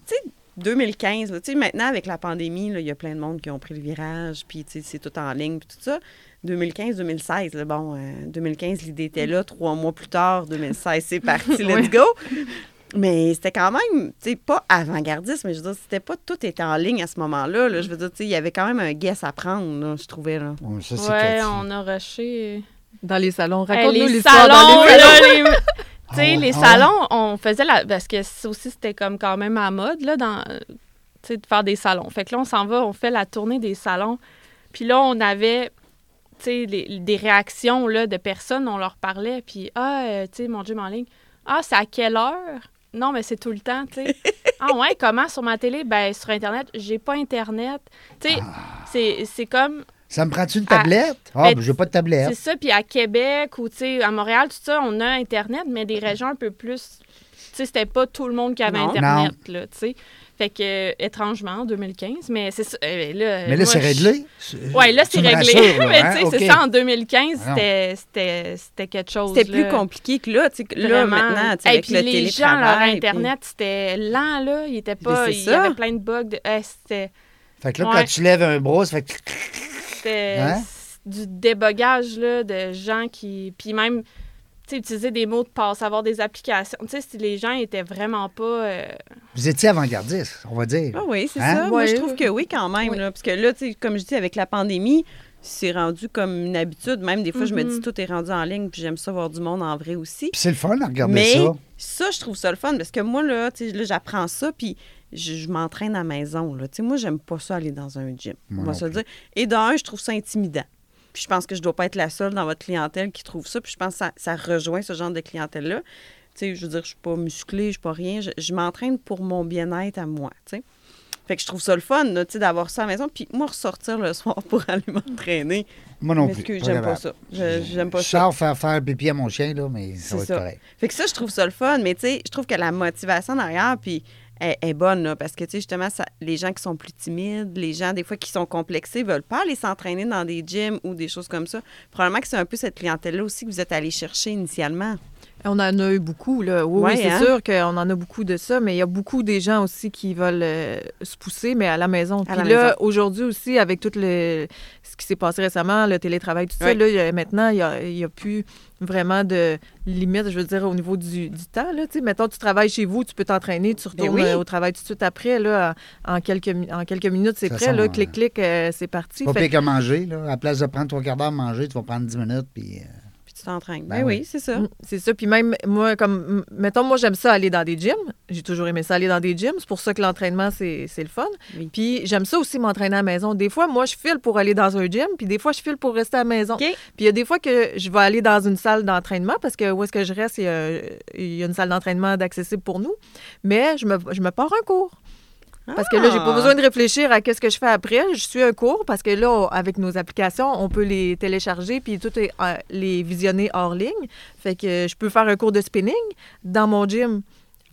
tu sais, 2015, là, tu sais, maintenant, avec la pandémie, il y a plein de monde qui ont pris le virage, puis, tu sais, c'est tout en ligne, puis tout ça. 2015-2016, là, bon, euh, 2015, l'idée était là. Trois mois plus tard, 2016, c'est parti, [LAUGHS] let's go. Mais c'était quand même, tu sais, pas avant-gardiste, mais je veux dire, c'était pas tout était en ligne à ce moment-là. là. Je veux dire, tu sais, il y avait quand même un guess à prendre, là, je trouvais, là. Bon, ça, Ouais, Cathy. on a rushé. Dans les salons. Hey, Raconte-nous les l'histoire salons, dans les salons. [LAUGHS] Tu sais, Ah ouais, les ah ouais? salons, on faisait la. Parce que ça aussi, c'était comme quand même à mode, là, dans. Tu sais, de faire des salons. Fait que là, on s'en va, on fait la tournée des salons. Puis là, on avait. Tu sais, les- des réactions, là, de personnes, on leur parlait. Puis, ah, euh, tu sais, mon gym en ligne. Ah, c'est à quelle heure? Non, mais c'est tout le temps, tu sais. [LAUGHS] ah, ouais, comment? Sur ma télé? Ben, sur Internet, j'ai pas Internet. Tu sais, c'est- c'est comme. Ça me prend-tu une tablette? Ah, ben, ben, j'ai pas de C'est tablette. ça, puis à Québec ou tu sais, à Montréal, tout ça, on a Internet, mais des régions un peu plus. Tu sais, c'était pas tout le monde qui avait Non. Internet, là, tu sais. Fait que, euh, étrangement, en 2015, mais c'est ça. euh, là, Mais là, c'est réglé? Ouais, là, c'est réglé. rassures, [LAUGHS] mais hein? tu sais, OK. c'est ça, en 2015, Ah c'était- c'était c'était quelque chose. C'était plus compliqué que là, tu sais, là, maintenant, tu sais, avec puis le les gens, leur puis- Internet, c'était lent, là. Il était pas. c'est Il y avait plein de bugs. De, c'était. Fait que là, Ouais. quand tu lèves un bras, ça fait... C'était Hein? du débogage là, de gens qui. Puis même, sais, utiliser des mots de passe, avoir des applications. Tu sais, si les gens étaient vraiment pas. euh, Vous étiez avant-gardiste, on va dire. Ah oui, c'est Hein? ça. Moi, je trouve que oui, quand même. Oui. là, parce que là, tu sais, comme je dis, avec la pandémie, c'est rendu comme une habitude. Même des fois, je me dis, Mhm. tout est rendu en ligne, puis j'aime ça voir du monde en vrai aussi. Puis c'est le fun à regarder Mais ça. ça, je trouve ça le fun parce que moi, là, tu sais, là, j'apprends ça, puis je, je m'entraîne à la maison. Là. Moi, j'aime pas ça aller dans un gym. Moi on va se dire. Et d'un, je trouve ça intimidant. Puis je pense que je dois pas être la seule dans votre clientèle qui trouve ça. Puis je pense que ça, ça rejoint ce genre de clientèle-là. Je veux dire, je suis pas musclée, je suis pas rien. Je, je m'entraîne pour mon bien-être à moi. Fait que je trouve ça le fun, d'avoir ça à la maison. Puis moi, ressortir le soir [LAUGHS] pour aller m'entraîner, Moi non plus. j'aime pas ça. Je- J'aime pas Je ça. sors faire faire pipi à mon chien, là, mais ça C'est va être ça. correct. Fait que ça, je trouve ça le fun, mais tu sais, je trouve que la motivation derrière, puis est, bonne, parce que, tu sais, justement, les gens qui sont plus timides, les gens, des fois, qui sont complexés, veulent pas aller s'entraîner dans des gyms ou des choses comme ça. Probablement que c'est un peu cette clientèle-là aussi que vous êtes allé chercher initialement. On en a eu beaucoup, là. Oui, c'est hein? sûr qu'on en a beaucoup de ça, mais il y a beaucoup des gens aussi qui veulent euh, se pousser, mais à la maison. À Puis la là, aujourd'hui aussi, avec tout le, ce qui s'est passé récemment, le télétravail, tout ça, Ouais. là, il y a- maintenant, il n'y a, y a plus vraiment de limite, je veux dire, au niveau du, du temps. Là, tu sais. mettons, tu travailles chez vous, tu peux t'entraîner, tu retournes Ben oui. euh, au travail tout de suite après. Là, en, en quelques, en quelques minutes, c'est prêt. façon, Là, clic, clic, euh, c'est parti. Pas Fait pire qu'à manger, là. À la place de prendre trois quarts d'heure à manger, tu vas prendre 10 minutes, puis... euh, Puis tu t'entraînes. Ben Ben, oui. oui, c'est ça. Mm, C'est ça. Puis même, moi, comme, mettons, moi, j'aime ça aller dans des gyms. J'ai toujours aimé ça aller dans des gyms. C'est pour ça que l'entraînement, c'est le fun. Oui. Puis j'aime ça aussi m'entraîner à la maison. Des fois, moi, je file pour aller dans un gym, puis des fois, je file pour rester à la maison. Puis il y a des fois que je vais aller dans une salle d'entraînement parce que où est-ce que je reste, il y a, il y a une salle d'entraînement d'accessible pour nous. Mais je me, je me pars un cours. Parce que là, j'ai pas Ah. besoin de réfléchir à qu'est-ce que je fais après. Je suis un cours parce que là, avec nos applications, on peut les télécharger puis tout est euh, les visionner hors ligne. Fait que je peux faire un cours de spinning dans mon gym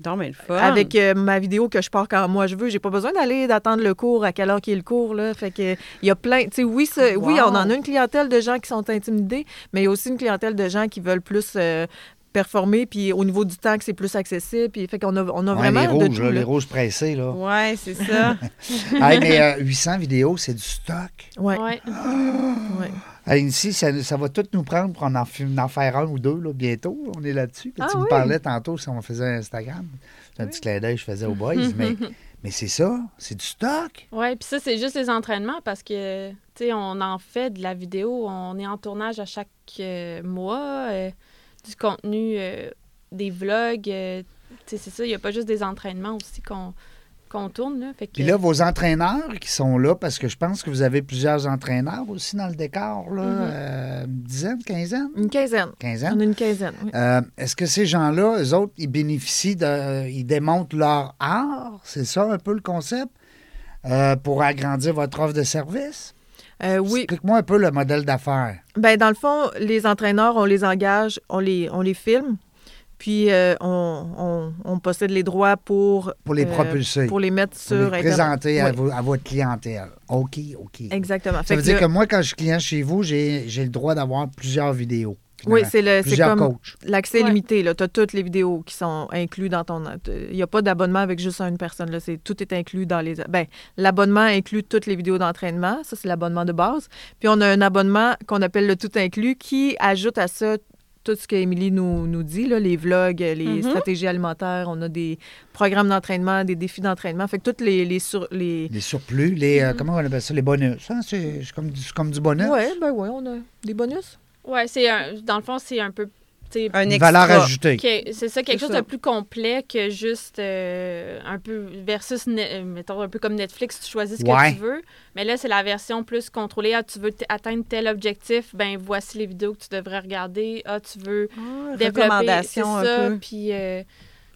Donc, mais le fun. avec euh, ma vidéo que je pars quand moi je veux. J'ai pas besoin d'aller d'attendre le cours à quelle heure qu'il est le cours là. Fait que il y a plein, tu sais oui, oui, on en a une clientèle de gens qui sont intimidés, mais il y a aussi une clientèle de gens qui veulent plus euh, performer puis au niveau du temps que c'est plus accessible puis fait qu'on a on a ouais, vraiment les de rouges, tout, là, là. les rouges pressés, là. Ouais, c'est ça. [LAUGHS] Hey, mais euh, 800 vidéos, c'est du stock. Ouais. Ouais. [GASPS] ouais. Hey, ici, ça, ça va tout nous prendre pour en, en faire un ou deux là, bientôt. On est là-dessus. Puis Ah tu me oui. parlais tantôt si on faisait Instagram. C'est un petit clin d'œil que je faisais aux boys. [LAUGHS] mais mais c'est ça, c'est du stock. Ouais, puis ça, c'est juste les entraînements parce que, tu sais, on en fait de la vidéo. On est en tournage à chaque euh, mois, euh, du contenu, euh, des vlogs. euh, tu sais, c'est ça, il n'y a pas juste des entraînements aussi qu'on qu'on tourne, là. Fait que, Puis là, vos entraîneurs qui sont là, parce que je pense que vous avez plusieurs entraîneurs aussi dans le décor, là, euh, une dizaine, quinzaine, Une quinzaine. quinzaine? On a une quinzaine. oui. Euh, Est-ce que ces gens-là, eux autres, ils bénéficient de. Ils démontrent leur art? C'est ça un peu le concept? Euh, pour agrandir votre offre de service? Euh, oui. Explique-moi un peu le modèle d'affaires. Ben, dans le fond, les entraîneurs, on les engage, on les, on les filme, puis euh, on, on- on possède les droits pour, Pour les euh, propulser. pour les mettre Pour sur les Internet. présenter à, Oui. à votre clientèle. OK, OK. Exactement. Ça Fait veut que dire que moi, quand je suis client chez vous, j'ai le droit d'avoir plusieurs vidéos. Oui, c'est le- c'est comme l'accès Ouais. limité. Tu as toutes les vidéos qui sont incluses dans ton. Il n'y a pas d'abonnement avec juste une personne. Là. C'est- Tout est inclus dans les. Ben, l'abonnement inclut toutes les vidéos d'entraînement. Ça, c'est l'abonnement de base. Puis on a un abonnement qu'on appelle le tout inclus qui ajoute à ça tout ce qu'Émilie nous, nous dit, là, les vlogs, les Mhm. stratégies alimentaires. On a des programmes d'entraînement, des défis d'entraînement. Fait que toutes les. les, sur, les... Les surplus, les. euh, comment on appelle ça? Les bonus. hein? C'est comme, comme du bonus. Oui, ben ouais, on a des bonus. Ouais, c'est un, dans le fond, c'est un peu, Une valeur ajoutée. c'est ça, quelque chose ça. de plus complet que juste euh, un peu versus, ne- euh, mettons, un peu comme Netflix, tu choisis ce Ouais. que tu veux. Mais là, c'est la version plus contrôlée. Ah, tu veux atteindre tel objectif, ben voici les vidéos que tu devrais regarder. Ah, tu veux Ah, développer, c'est recommandation un ça, peu. puis euh,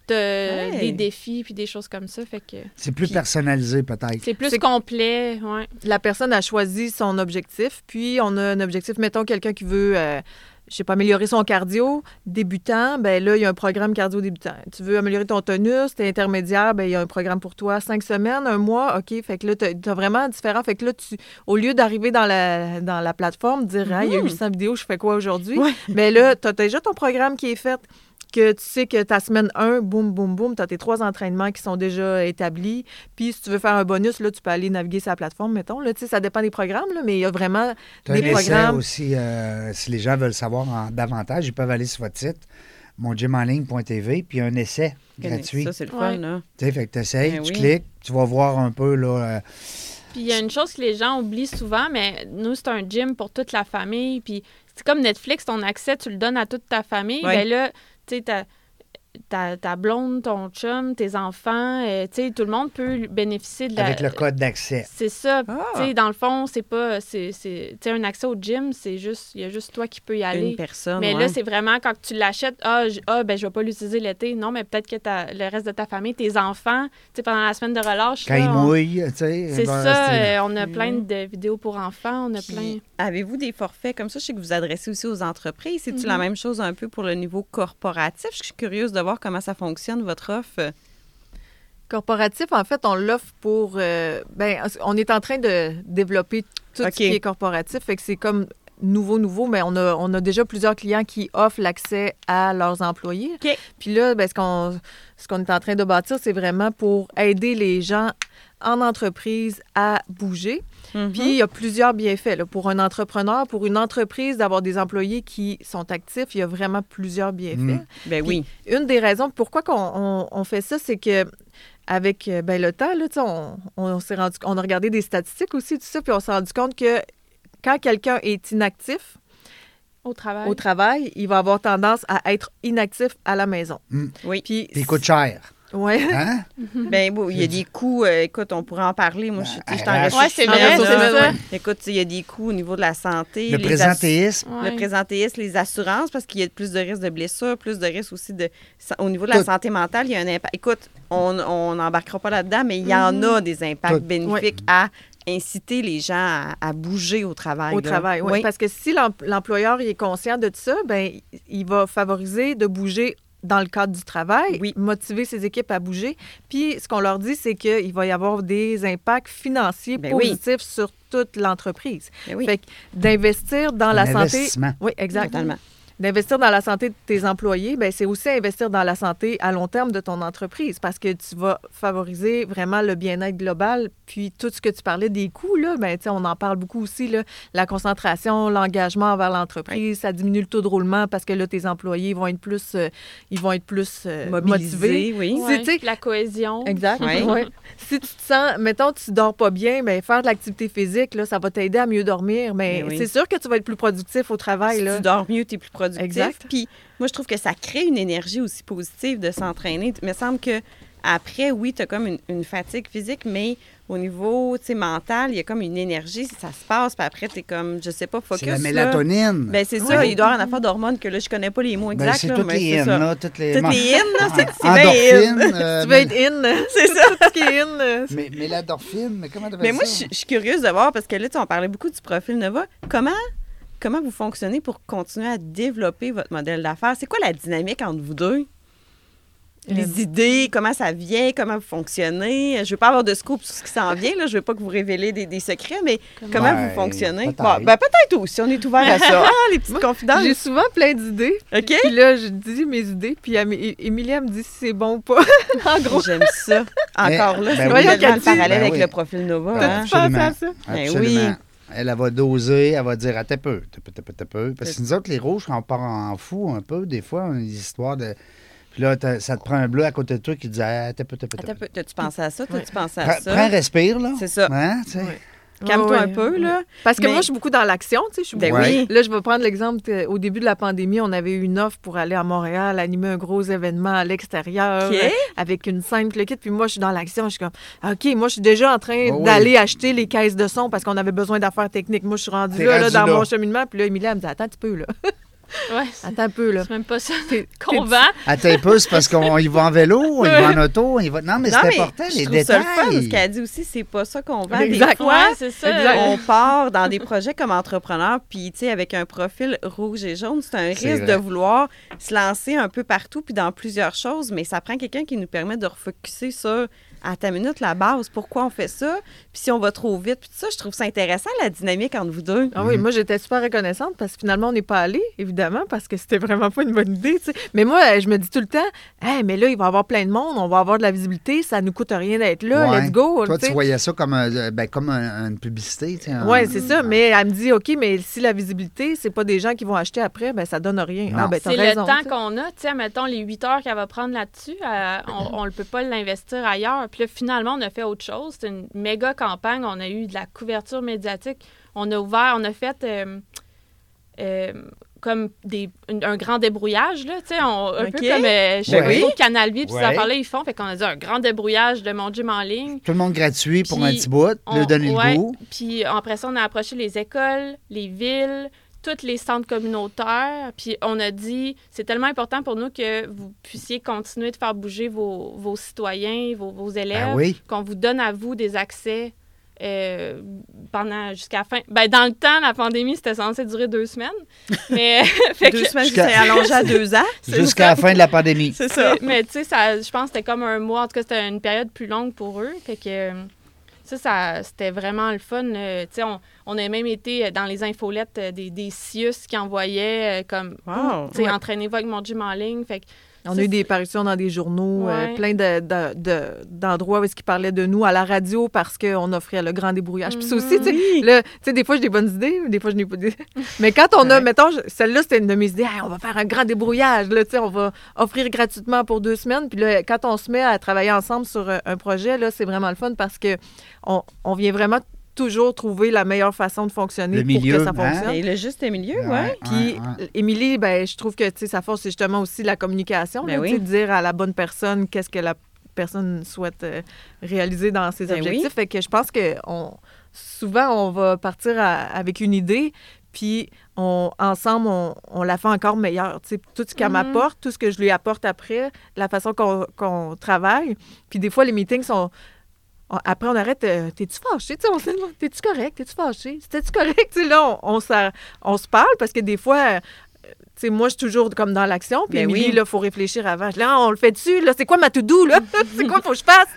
des défis, puis des choses comme ça. Fait que C'est plus Puis- personnalisé, peut-être. c'est plus complet, ouais. la personne a choisi son objectif, puis on a un objectif, mettons quelqu'un qui veut, euh, je sais pas, améliorer son cardio débutant, ben là, il y a un programme cardio débutant. Tu veux améliorer ton tonus, t'es intermédiaire, ben il y a un programme pour toi, cinq semaines, un mois, OK, fait que là, t'as as vraiment différent. Fait que là, tu, au lieu d'arriver dans la, dans la plateforme, dire, Ah, il y a Mhm. 800 vidéos, je fais quoi aujourd'hui? Ouais. Ben là, t'as déjà ton programme qui est fait. Que tu sais que ta semaine 1, boum, boum, boum, tu as tes trois entraînements qui sont déjà établis. Puis si tu veux faire un bonus, là, tu peux aller naviguer sur la plateforme, mettons. Là, Tu sais, ça dépend des programmes, là, mais il y a vraiment Tu as des un essai programmes. aussi, euh, si les gens veulent savoir en- davantage, ils peuvent aller sur votre site, mongymenligne.tv, puis il y a un essai gratuit. Ça, c'est le Ouais. fun, là. Tu sais, fait que tu essayes, Ben tu oui. cliques, tu vas voir un peu, là, euh, Puis il y a une chose que les gens oublient souvent, mais nous, c'est un gym pour toute la famille. Puis c'est comme Netflix, ton accès, tu le donnes à toute ta famille. Ouais. Ben là, tu sais, ta, ta, ta blonde, ton chum, tes enfants, euh, tu sais, tout le monde peut bénéficier de la... avec le code d'accès. C'est ça. Ah. Tu sais, dans le fond, c'est pas... c'est c'est- Tu sais, un accès au gym, c'est juste... Il y a juste toi qui peux y aller. Une personne. Mais ouais. là, c'est vraiment quand tu l'achètes, ah, je, ah, ben, je vais pas l'utiliser l'été. Non, mais peut-être que ta- le reste de ta famille, tes enfants, tu sais, pendant la semaine de relâche. Quand là, il on- mouille, tu sais. C'est ben, ça, euh, on a plein Mhm. de vidéos pour enfants, on a Puis, plein. Avez-vous des forfaits comme ça? Je sais que vous adressez aussi aux entreprises. C'est-tu Mhm. la même chose un peu pour le niveau corporatif? Je suis curieuse de comment ça fonctionne, votre offre? Corporatif, en fait, on l'offre pour. euh, ben, on est en train de développer tout ce qui est corporatif. Fait que c'est comme nouveau, nouveau, mais on a, on a déjà plusieurs clients qui offrent l'accès à leurs employés. Puis là, ben, ce qu'on ce qu'on est en train de bâtir, c'est vraiment pour aider les gens en entreprise à bouger. Mhm. Puis il y a plusieurs bienfaits. là. Pour un entrepreneur, pour une entreprise, d'avoir des employés qui sont actifs, il y a vraiment plusieurs bienfaits. Mm. Ben oui. Une des raisons pourquoi qu'on- on, on fait ça, c'est que avec euh, ben, le temps, là, on, on s'est rendu, on a regardé des statistiques aussi, tout ça, puis on s'est rendu compte que quand quelqu'un est inactif Au travail. au travail, il va avoir tendance à être inactif à la maison. Oui. Puis, Puis il coûte cher. Ouais. Hein? [LAUGHS] Ben bon, il y a des coûts. euh, écoute, on pourrait en parler. Moi, je suis tu sais, je suis en Ouais, recherche c'est vrai, c'est ça. Écoute, il y a des coûts au niveau de la santé. Le présentéisme. Ouais. Le présentéisme, les assurances, parce qu'il y a plus de risques de blessures, plus de risques aussi de. Au niveau de la Tout. santé mentale, il y a un impact. Écoute, on n'embarquera pas là-dedans, mais il y en Mhm. a des impacts Tout. bénéfiques à inciter les gens à, à bouger au travail. Au là. travail, oui. Oui. Parce que si l'em- l'employeur est conscient de ça, ben il va favoriser de bouger dans le cadre du travail, Oui. motiver ses équipes à bouger. Puis ce qu'on leur dit, c'est qu'il va y avoir des impacts financiers Ben oui. positifs sur toute l'entreprise. Ben oui, Fait que d'investir dans la santé. Oui, exact. totalement. D'investir dans la santé de tes employés, ben c'est aussi investir dans la santé à long terme de ton entreprise parce que tu vas favoriser vraiment le bien-être global. Puis tout ce que tu parlais des coûts, là, ben, tu sais, on en parle beaucoup aussi, là, la concentration, l'engagement envers l'entreprise, ça diminue le taux de roulement parce que là, tes employés vont être plus, euh, ils vont être plus euh, motivés. Oui. Tu sais, la cohésion. Exact. Ouais. Ouais. Si tu te sens, mettons, tu dors pas bien, ben, faire de l'activité physique, là, ça va t'aider à mieux dormir. Mais Ben oui. c'est sûr que tu vas être plus productif au travail. Si Là. tu dors mieux, tu es plus productif. Exact. Puis moi, je trouve que ça crée une énergie aussi positive de s'entraîner. Il me semble que après, oui, tu as comme une, une fatigue physique, mais au niveau mental, il y a comme une énergie, ça se passe, puis après, tu es comme, je sais pas, focus. C'est la mélatonine. Ben, c'est ça, il doit y avoir une affaire d'hormones que là, je connais pas les mots Ben, exacts. c'est là, toutes mais les c'est in, là. Toutes les... Toutes les in, là, c'est c'est bien in. euh, Tu veux être in. C'est ça. Tout ce qui est in. [LAUGHS] Mais, mais l'endorphine, mais comment tu Mais moi, je suis- je suis curieuse de voir, parce que là, tu sais, on parlait beaucoup du profil Nova. Comment, comment vous fonctionnez pour continuer à développer votre modèle d'affaires? C'est quoi la dynamique entre vous deux? Les idées, comment ça vient, comment vous fonctionnez? Je veux pas avoir de scoop sur ce qui s'en vient, là. je veux pas que vous révélez des, des secrets, mais comment? Ben, vous fonctionnez? peut-être. Bon, ben, peut-être aussi, on est ouvert à ça. [LAUGHS] Ah, les petites confidences. J'ai souvent plein d'idées. OK? Puis là, je dis mes idées, puis elle me dit si c'est bon ou pas. [LAUGHS] en gros, J'aime ça. Encore là, Ben c'est oui. vraiment le Cathy. parallèle Ben avec oui. le profil Nova. Hein? Absolument. pensé à ça? Ben Absolument. oui. Elle, elle va doser, elle va dire, attends peu, peu, peu. Parce que nous autres, les rouges, on part en fou un peu, des fois, on a des histoires de. Puis là, ça te prend un bleu à côté de toi qui te dit, Attends un peu. peu, T'as-tu pensé à ça? T'as-tu pensé à ça? prends un respire, là. C'est ça. Hein, tu. Calme-toi un peu, là. Parce que Mais- moi, je suis beaucoup dans l'action, tu sais. je suis Ben beaucoup- oui. Là, je vais prendre l'exemple. Au début de la pandémie, on avait eu une offre pour aller à Montréal, animer un gros événement à l'extérieur, euh, avec une scène, le kit. Puis moi, je suis dans l'action. Je suis comme, OK, moi, je suis déjà en train Oh oui. d'aller acheter les caisses de son parce qu'on avait besoin d'affaires techniques. Moi, je suis rendue là, là, rendu dans là. mon cheminement. Puis là, Emilie, elle me dit, attends un petit peu, là. [LAUGHS] Ouais, c'est Attends un peu, là. c'est même pas ça T'es- qu'on vend. Attends un peu, c'est parce qu'on y va en vélo, on y va en auto, on y va. Non, mais c'est important, je les trouve ça le fun, ce détails. qu'elle a dit aussi, c'est pas ça qu'on vend. Exact. Des fois, Ouais, c'est ça. Exact. on [LAUGHS] part dans des projets comme entrepreneur, puis tu sais, avec un profil rouge et jaune, c'est un risque vrai. de vouloir se lancer un peu partout, puis dans plusieurs choses, mais ça prend quelqu'un qui nous permet de refocuser sur à ta minute la base, pourquoi on fait ça, puis si on va trop vite, puis tout ça, je trouve ça intéressant, la dynamique entre vous deux. Ah oui, moi j'étais super reconnaissante parce que finalement on n'est pas allé, évidemment, parce que c'était vraiment pas une bonne idée. tu sais. Mais moi, euh, je me dis tout le temps, hey, mais là, il va y avoir plein de monde, on va avoir de la visibilité, ça nous coûte rien d'être là, Ouais. let's go. Toi, tu voyais ça comme, un- ben, comme un- une publicité. tu sais, un- Oui, c'est ça. Mais elle me dit, OK, mais si la visibilité, c'est pas des gens qui vont acheter après, ben ça donne rien. Non. Ah, ben C'est le temps qu'on a, tu sais, mettons les 8 heures qu'elle va prendre là-dessus, euh, on ne peut pas l'investir ailleurs. Puis là, finalement, on a fait autre chose. C'était une méga campagne. On a eu de la couverture médiatique. On a ouvert, on a fait euh, euh, comme des, un, un grand débrouillage, là, tu sais, on- un peu comme euh, chez Ouais. Renault, Canal Vie, puis Ouais. ces affaires-là, ils font. Fait qu'on a dit un grand débrouillage de mon gym en ligne. Tout le monde gratuit pour Puis un petit bout, On- lui donner ouais. le goût. Puis après ça, on a approché les écoles, les villes, tous les centres communautaires. Puis on a dit, c'est tellement important pour nous que vous puissiez continuer de faire bouger vos, vos citoyens, vos, vos élèves, Ben oui. qu'on vous donne à vous des accès euh, pendant jusqu'à la fin. Ben, dans le temps, la pandémie, c'était censé durer deux semaines. [LAUGHS] Mais, [LAUGHS] fait Deux que- semaines, Jusqu'à- c'est allongé à deux ans. [LAUGHS] Jusqu'à la fin de la pandémie. C'est ça. Mais, mais tu sais, ça, je pense que c'était comme un mois. En tout cas, c'était une période plus longue pour eux. Fait que euh, ça, ça c'était vraiment le fun. euh, on, on a même été dans les infolettes euh, des, des CIUS qui envoyaient euh, comme, Wow. Ouais. entraînez-vous avec mon gym en ligne. Fait que On a eu des parutions dans des journaux, euh, plein de- de- de- d'endroits où est-ce qu'ils parlaient de nous à la radio parce qu'on offrait le grand débrouillage. Puis ça aussi, tu sais, Oui. sais, des fois, j'ai des bonnes idées, des fois, je n'ai pas d'idées. [LAUGHS] Mais quand on a, mettons, je- celle-là, c'était une de mes idées, Hey, on va faire un grand débrouillage, là, tu sais, on va offrir gratuitement pour deux semaines. Puis là, quand on se met à travailler ensemble sur un, un projet, là, c'est vraiment le fun parce que on, on vient vraiment toujours trouver la meilleure façon de fonctionner Le pour milieu, que ça hein? fonctionne. Et le juste milieu, ouais. Puis, Ouais, ouais. Émilie, ben, je trouve que tu sais, sa force, c'est justement aussi la communication. Ben là, oui. tu sais, de dire à la bonne personne qu'est-ce que la personne souhaite euh, réaliser dans ses Ben objectifs. oui. Fait que je pense que on, souvent, on va partir à- avec une idée, puis on, ensemble, on, on la fait encore meilleure. Tu sais, tout ce qu'elle Mhm. m'apporte, tout ce que je lui apporte après, la façon qu'on qu'on travaille. Puis des fois, les meetings sont... on- Après, on arrête. euh, T'es-tu fâché? Tu sais, on se demande, T'es-tu correct? T'es-tu fâché? C'était-tu correct? Tu sais, là, on, on, on se parle parce que des fois, euh, moi, je suis toujours comme dans l'action. Puis Ben oui. là, il faut réfléchir avant. Là, on le fait dessus. Là, c'est quoi ma to-do? Là? [LAUGHS] c'est quoi qu'il faut que je fasse?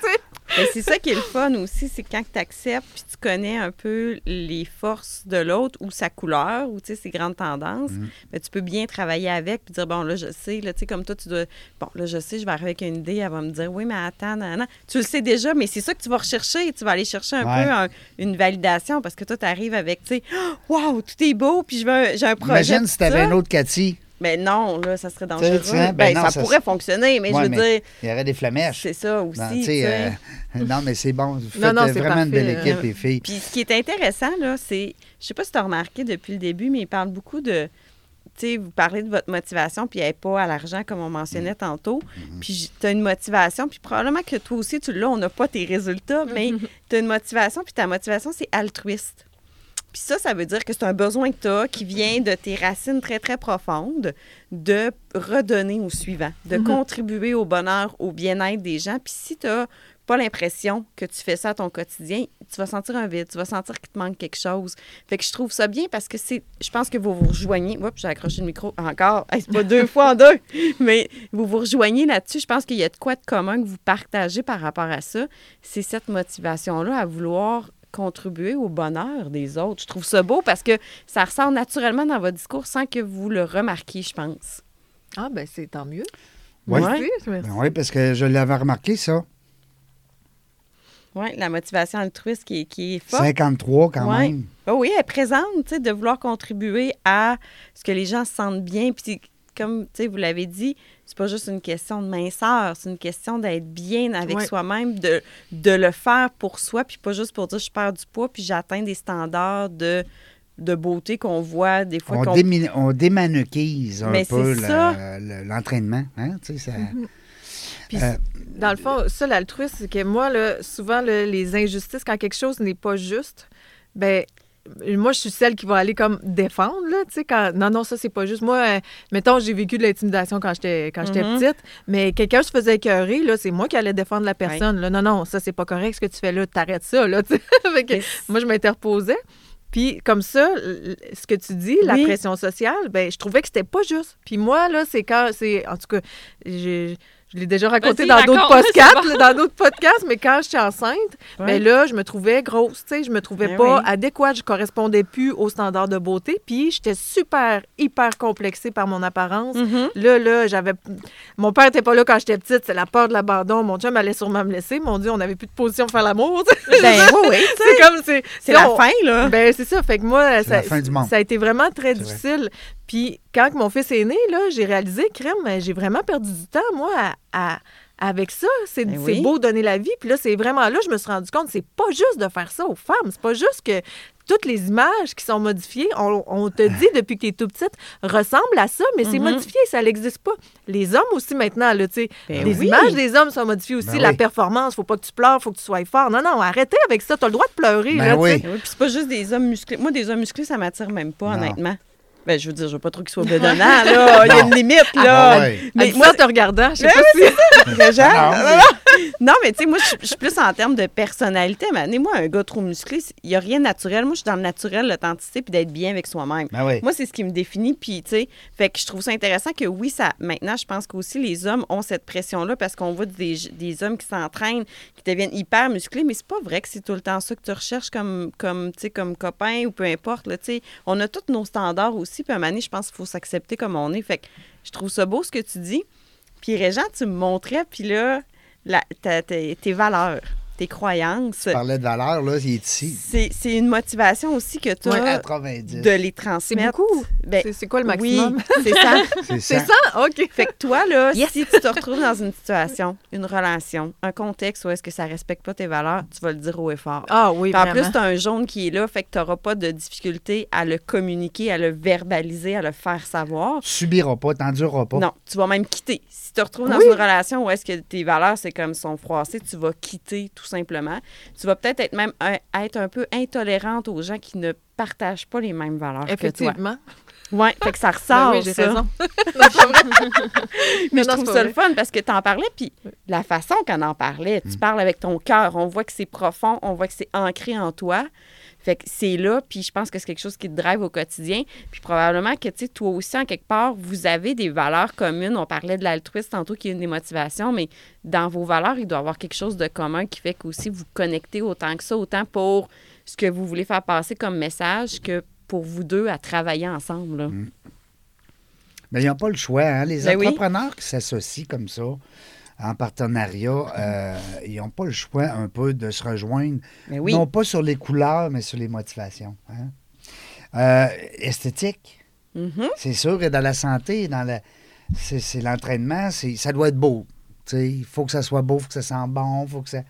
Tu? Mais c'est ça qui est le fun aussi, c'est quand tu acceptes puis tu connais un peu les forces de l'autre ou sa couleur ou tu ses grandes tendances, Mm. mais tu peux bien travailler avec puis dire bon là je sais là tu sais comme toi tu dois bon là je sais je vais arriver avec une idée elle va me dire oui mais attends non, non. tu le sais déjà mais c'est ça que tu vas rechercher tu vas aller chercher un Ouais. peu un- une validation parce que toi tu arrives avec tu sais [GASPS] waouh tout est beau puis je veux j'ai un projet Imagine si t'avais ça. une autre Cathy. Mais non là ça serait dangereux tu sais, ben ben, non, ça, ça- pourrait fonctionner mais Ouais, je veux mais dire Il y aurait des flamèches. c'est ça aussi Non, sais. euh, non, mais c'est bon. Vous [LAUGHS] Non, faites vraiment une belle parfait, équipe, euh, les filles. Puis ce qui est intéressant, là, c'est, je sais pas si tu as remarqué depuis le début, mais il parle beaucoup de, tu sais, vous parlez de votre motivation, puis elle n'est pas à l'argent, comme on mentionnait tantôt. Puis tu as une motivation, puis probablement que toi aussi, tu l'as, on n'a pas tes résultats, mais [LAUGHS] tu as une motivation, puis ta motivation, c'est altruiste. Puis ça, ça veut dire que c'est un besoin que tu as qui vient de tes racines très, très profondes de redonner au suivant, de Mhm. contribuer au bonheur, au bien-être des gens. Puis si tu n'as pas l'impression que tu fais ça à ton quotidien, tu vas sentir un vide, tu vas sentir qu'il te manque quelque chose. Fait que je trouve ça bien parce que c'est, je pense que vous vous rejoignez. Oups, j'ai accroché le micro encore. Hey, c'est pas deux [LAUGHS] fois en deux, mais vous vous rejoignez là-dessus. Je pense qu'il y a de quoi de commun que vous partagez par rapport à ça. C'est cette motivation-là à vouloir contribuer au bonheur des autres. Je trouve ça beau parce que ça ressort naturellement dans votre discours sans que vous le remarquiez, je pense. Ah, ben c'est tant mieux. Oui. Ouais. Merci, merci. Ben oui, parce que je l'avais remarqué, ça. Oui, la motivation altruiste qui est, qui est forte. 53 quand Ouais. même. Ah oui, elle est présente, tu sais, de vouloir contribuer à ce que les gens se sentent bien. Puis, comme tu sais, vous l'avez dit, c'est pas juste une question de minceur, c'est une question d'être bien avec Ouais. soi-même, de, de le faire pour soi, puis pas juste pour dire je perds du poids, puis j'atteins des standards de, de beauté qu'on voit des fois. On, qu'on- démi- on démanuquise un Mais peu c'est la- ça. le- l'entraînement. Hein? Tu sais, ça- Puis, Euh, dans le fond, ça, l'altruisme, c'est que moi, là, souvent, là, les injustices, quand quelque chose n'est pas juste, ben moi, je suis celle qui va aller comme défendre, là, tu sais, quand... Non, non, ça, c'est pas juste. Moi, euh, mettons, j'ai vécu de l'intimidation quand j'étais quand j'étais Mhm. petite, mais quelqu'un se faisait écœurer, là, c'est moi qui allais défendre la personne. Là, non, non, ça, c'est pas correct ce que tu fais là, t'arrêtes ça, là, [LAUGHS] tu sais. Fait que moi, je m'interposais. Puis comme ça, ce que tu dis, la pression sociale, ben je trouvais que c'était pas juste. Puis moi là, c'est quand c'est en tout cas, j'ai- je l'ai déjà raconté dans d'autres podcasts, bon. dans d'autres podcasts, mais quand j'étais enceinte, Ouais. ben là, je me trouvais grosse, tu sais, je me trouvais Ben pas oui. adéquate, je correspondais plus aux standards de beauté, puis j'étais super, hyper complexée par mon apparence. Mhm. Là, là, j'avais. Mon père était pas là quand j'étais petite, c'est la peur de l'abandon. Mon chum allait sûrement me laisser. Mon Dieu, on n'avait plus de position pour faire l'amour. Ben [LAUGHS] oui, oui, c'est comme. C'est la on- fin, là. Ben, c'est ça. Fait que moi, ça, la fin du monde. ça a été vraiment très vrai. Puis quand mon fils est né, là, j'ai réalisé, crème, j'ai vraiment perdu du temps, moi, à. à- avec ça, c'est Ben oui. beau donner la vie. Puis là, c'est vraiment là, je me suis rendu compte, c'est pas juste de faire ça aux femmes. C'est pas juste que toutes les images qui sont modifiées, on, on te [LAUGHS] dit depuis que tu es tout petite, ressemblent à ça, mais c'est Mhm. modifié, ça n'existe pas. Les hommes aussi maintenant, là, tu sais, Ben les oui. images des hommes sont modifiées aussi. Ben la oui. performance, faut pas que tu pleures, faut que tu sois fort. Non, non, arrêtez avec ça. Tu as le droit de pleurer. Ben là, oui. Ben puis c'est pas juste des hommes musclés. Moi, des hommes musclés, ça m'attire même pas, Non. honnêtement. Ben, je veux dire, je veux pas trop qu'ils soient [LAUGHS] bedonnants, là. Il y a une limite, Ah, là. ouais. Mais moi, te regardant, je sais Ben pas si... [LAUGHS] Non, Non, mais tu sais, moi, je suis- plus en termes de personnalité. Mais moi, un gars trop musclé, il n'y a rien de naturel. Moi, je suis dans le naturel, l'authenticité, puis d'être bien avec soi-même. Ben oui. Moi, c'est ce qui me définit. Puis, tu sais, fait que je trouve ça intéressant que oui, ça. Maintenant, je pense qu'aussi les hommes ont cette pression-là parce qu'on voit des, des hommes qui s'entraînent, qui deviennent hyper musclés, mais c'est pas vrai que c'est tout le temps ça que tu recherches comme, comme, tu sais, comme copain ou peu importe. Là, tu sais. on a tous nos standards aussi. Puis, je pense qu'il faut s'accepter comme on est. Fait que je trouve ça beau ce que tu dis. Puis, Régent, tu me montrais, puis là, la- tes valeurs, tes croyances. Tu parlais de valeur, là, il est ici. C'est c'est une motivation aussi que tu Ouais, as 90. de les C'est transmettre. beaucoup. Ben, C'est- C'est quoi le maximum? oui, [LAUGHS] c'est ça. C'est C'est ça. ça? OK. Fait que toi, là, [LAUGHS] Yes. si tu te retrouves dans une situation, une relation, un contexte où est-ce que ça respecte pas tes valeurs, tu vas le dire haut et fort. Ah oui, Puis en plus, tu as un jaune qui est là, fait que tu n'auras pas de difficulté à le communiquer, à le verbaliser, à le faire savoir. Tu subiras pas, t'endureras pas. Non, tu vas même quitter. Si tu te retrouves dans Oui. une relation où est-ce que tes valeurs, c'est comme sont froissées, tu vas quitter tout simplement. Tu vas peut-être être même un- être un peu intolérante aux gens qui ne partagent pas les mêmes valeurs que toi. Effectivement. Oui, fait que ça [LAUGHS] Ben ressort, oui, j'ai ça. raison. [LAUGHS] Mais je trouve ça le fun parce que tu en parlais, puis la façon qu'on en parlait, Mm. tu parles avec ton cœur, on voit que c'est profond, on voit que c'est ancré en toi. Fait que c'est là, puis je pense que c'est quelque chose qui te drive au quotidien. Puis probablement que, tu sais, toi aussi, en quelque part, vous avez des valeurs communes. On parlait de l'altruisme tantôt, qui est une des motivations, mais dans vos valeurs, il doit y avoir quelque chose de commun qui fait qu'aussi vous connectez autant que ça, autant pour ce que vous voulez faire passer comme message que pour vous deux à travailler ensemble. là. Mais ils n'ont pas le choix. Hein? Les Ben oui. entrepreneurs qui s'associent comme ça, en partenariat, euh, ils n'ont pas le choix un peu de se rejoindre, Mais oui. non pas sur les couleurs, mais sur les motivations. hein. Euh, esthétique, Mhm. c'est sûr, et dans la santé, dans la, c'est, l'entraînement, ça doit être beau. Il faut que ça soit beau, il faut que ça sente bon, il faut que ça.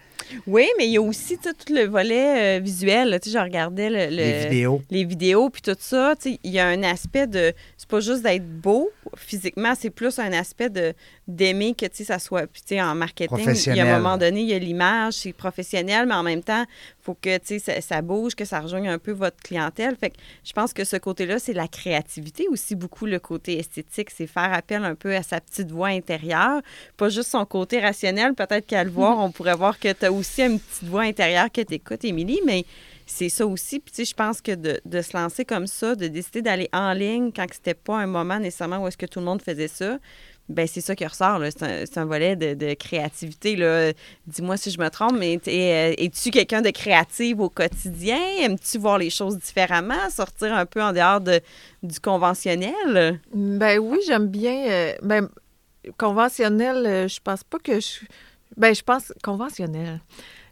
Oui, mais il y a aussi tout le volet euh, visuel. là. Je regardais le- le- Les vidéos. les vidéos puis tout ça. Il y a un aspect de. C'est pas juste d'être beau physiquement, c'est plus un aspect de d'aimer que ça soit. Puis, en marketing, il y a un moment donné, il y a l'image, c'est professionnel, mais en même temps, il faut que ça, ça bouge, que ça rejoigne un peu votre clientèle. Fait que je pense que ce côté-là, c'est la créativité aussi, beaucoup le côté esthétique. C'est faire appel un peu à sa petite voix intérieure, pas juste son côté rationnel. Peut-être qu'à le voir, [LAUGHS] on pourrait voir que tu aussi une petite voix intérieure que tu écoutes, Émilie, mais c'est ça aussi. Puis, tu sais, je pense que de, de se lancer comme ça, de décider d'aller en ligne quand c'était pas un moment nécessairement où est-ce que tout le monde faisait ça, ben c'est ça qui ressort. C'est un, volet de, de créativité. Dis-moi si je me trompe, mais euh, es-tu quelqu'un de créatif au quotidien? Aimes-tu voir les choses différemment? Sortir un peu en dehors de, du conventionnel? Ben oui, j'aime bien. euh, ben, conventionnel, euh, je pense pas que je. Ben, je pense conventionnel.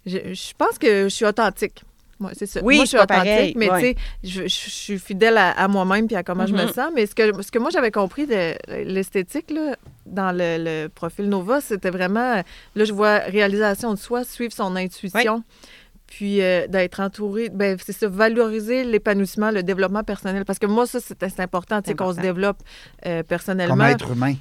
Je, je pense que je suis authentique. Moi, c'est ça. Oui, moi, je suis authentique, pareil, mais ouais. tu sais, je, je- je suis fidèle à, à moi-même puis à comment je me Mhm. sens. Mais ce que, ce que moi, j'avais compris de l'esthétique, là, dans le, le profil Nova, c'était vraiment, là, je vois réalisation de soi, suivre son intuition. Puis euh, d'être entouré, ben, c'est ça, valoriser l'épanouissement, le développement personnel. Parce que moi, ça, c'est c'est important, tu sais, C'est qu'on se développe euh, personnellement. Comme être humain.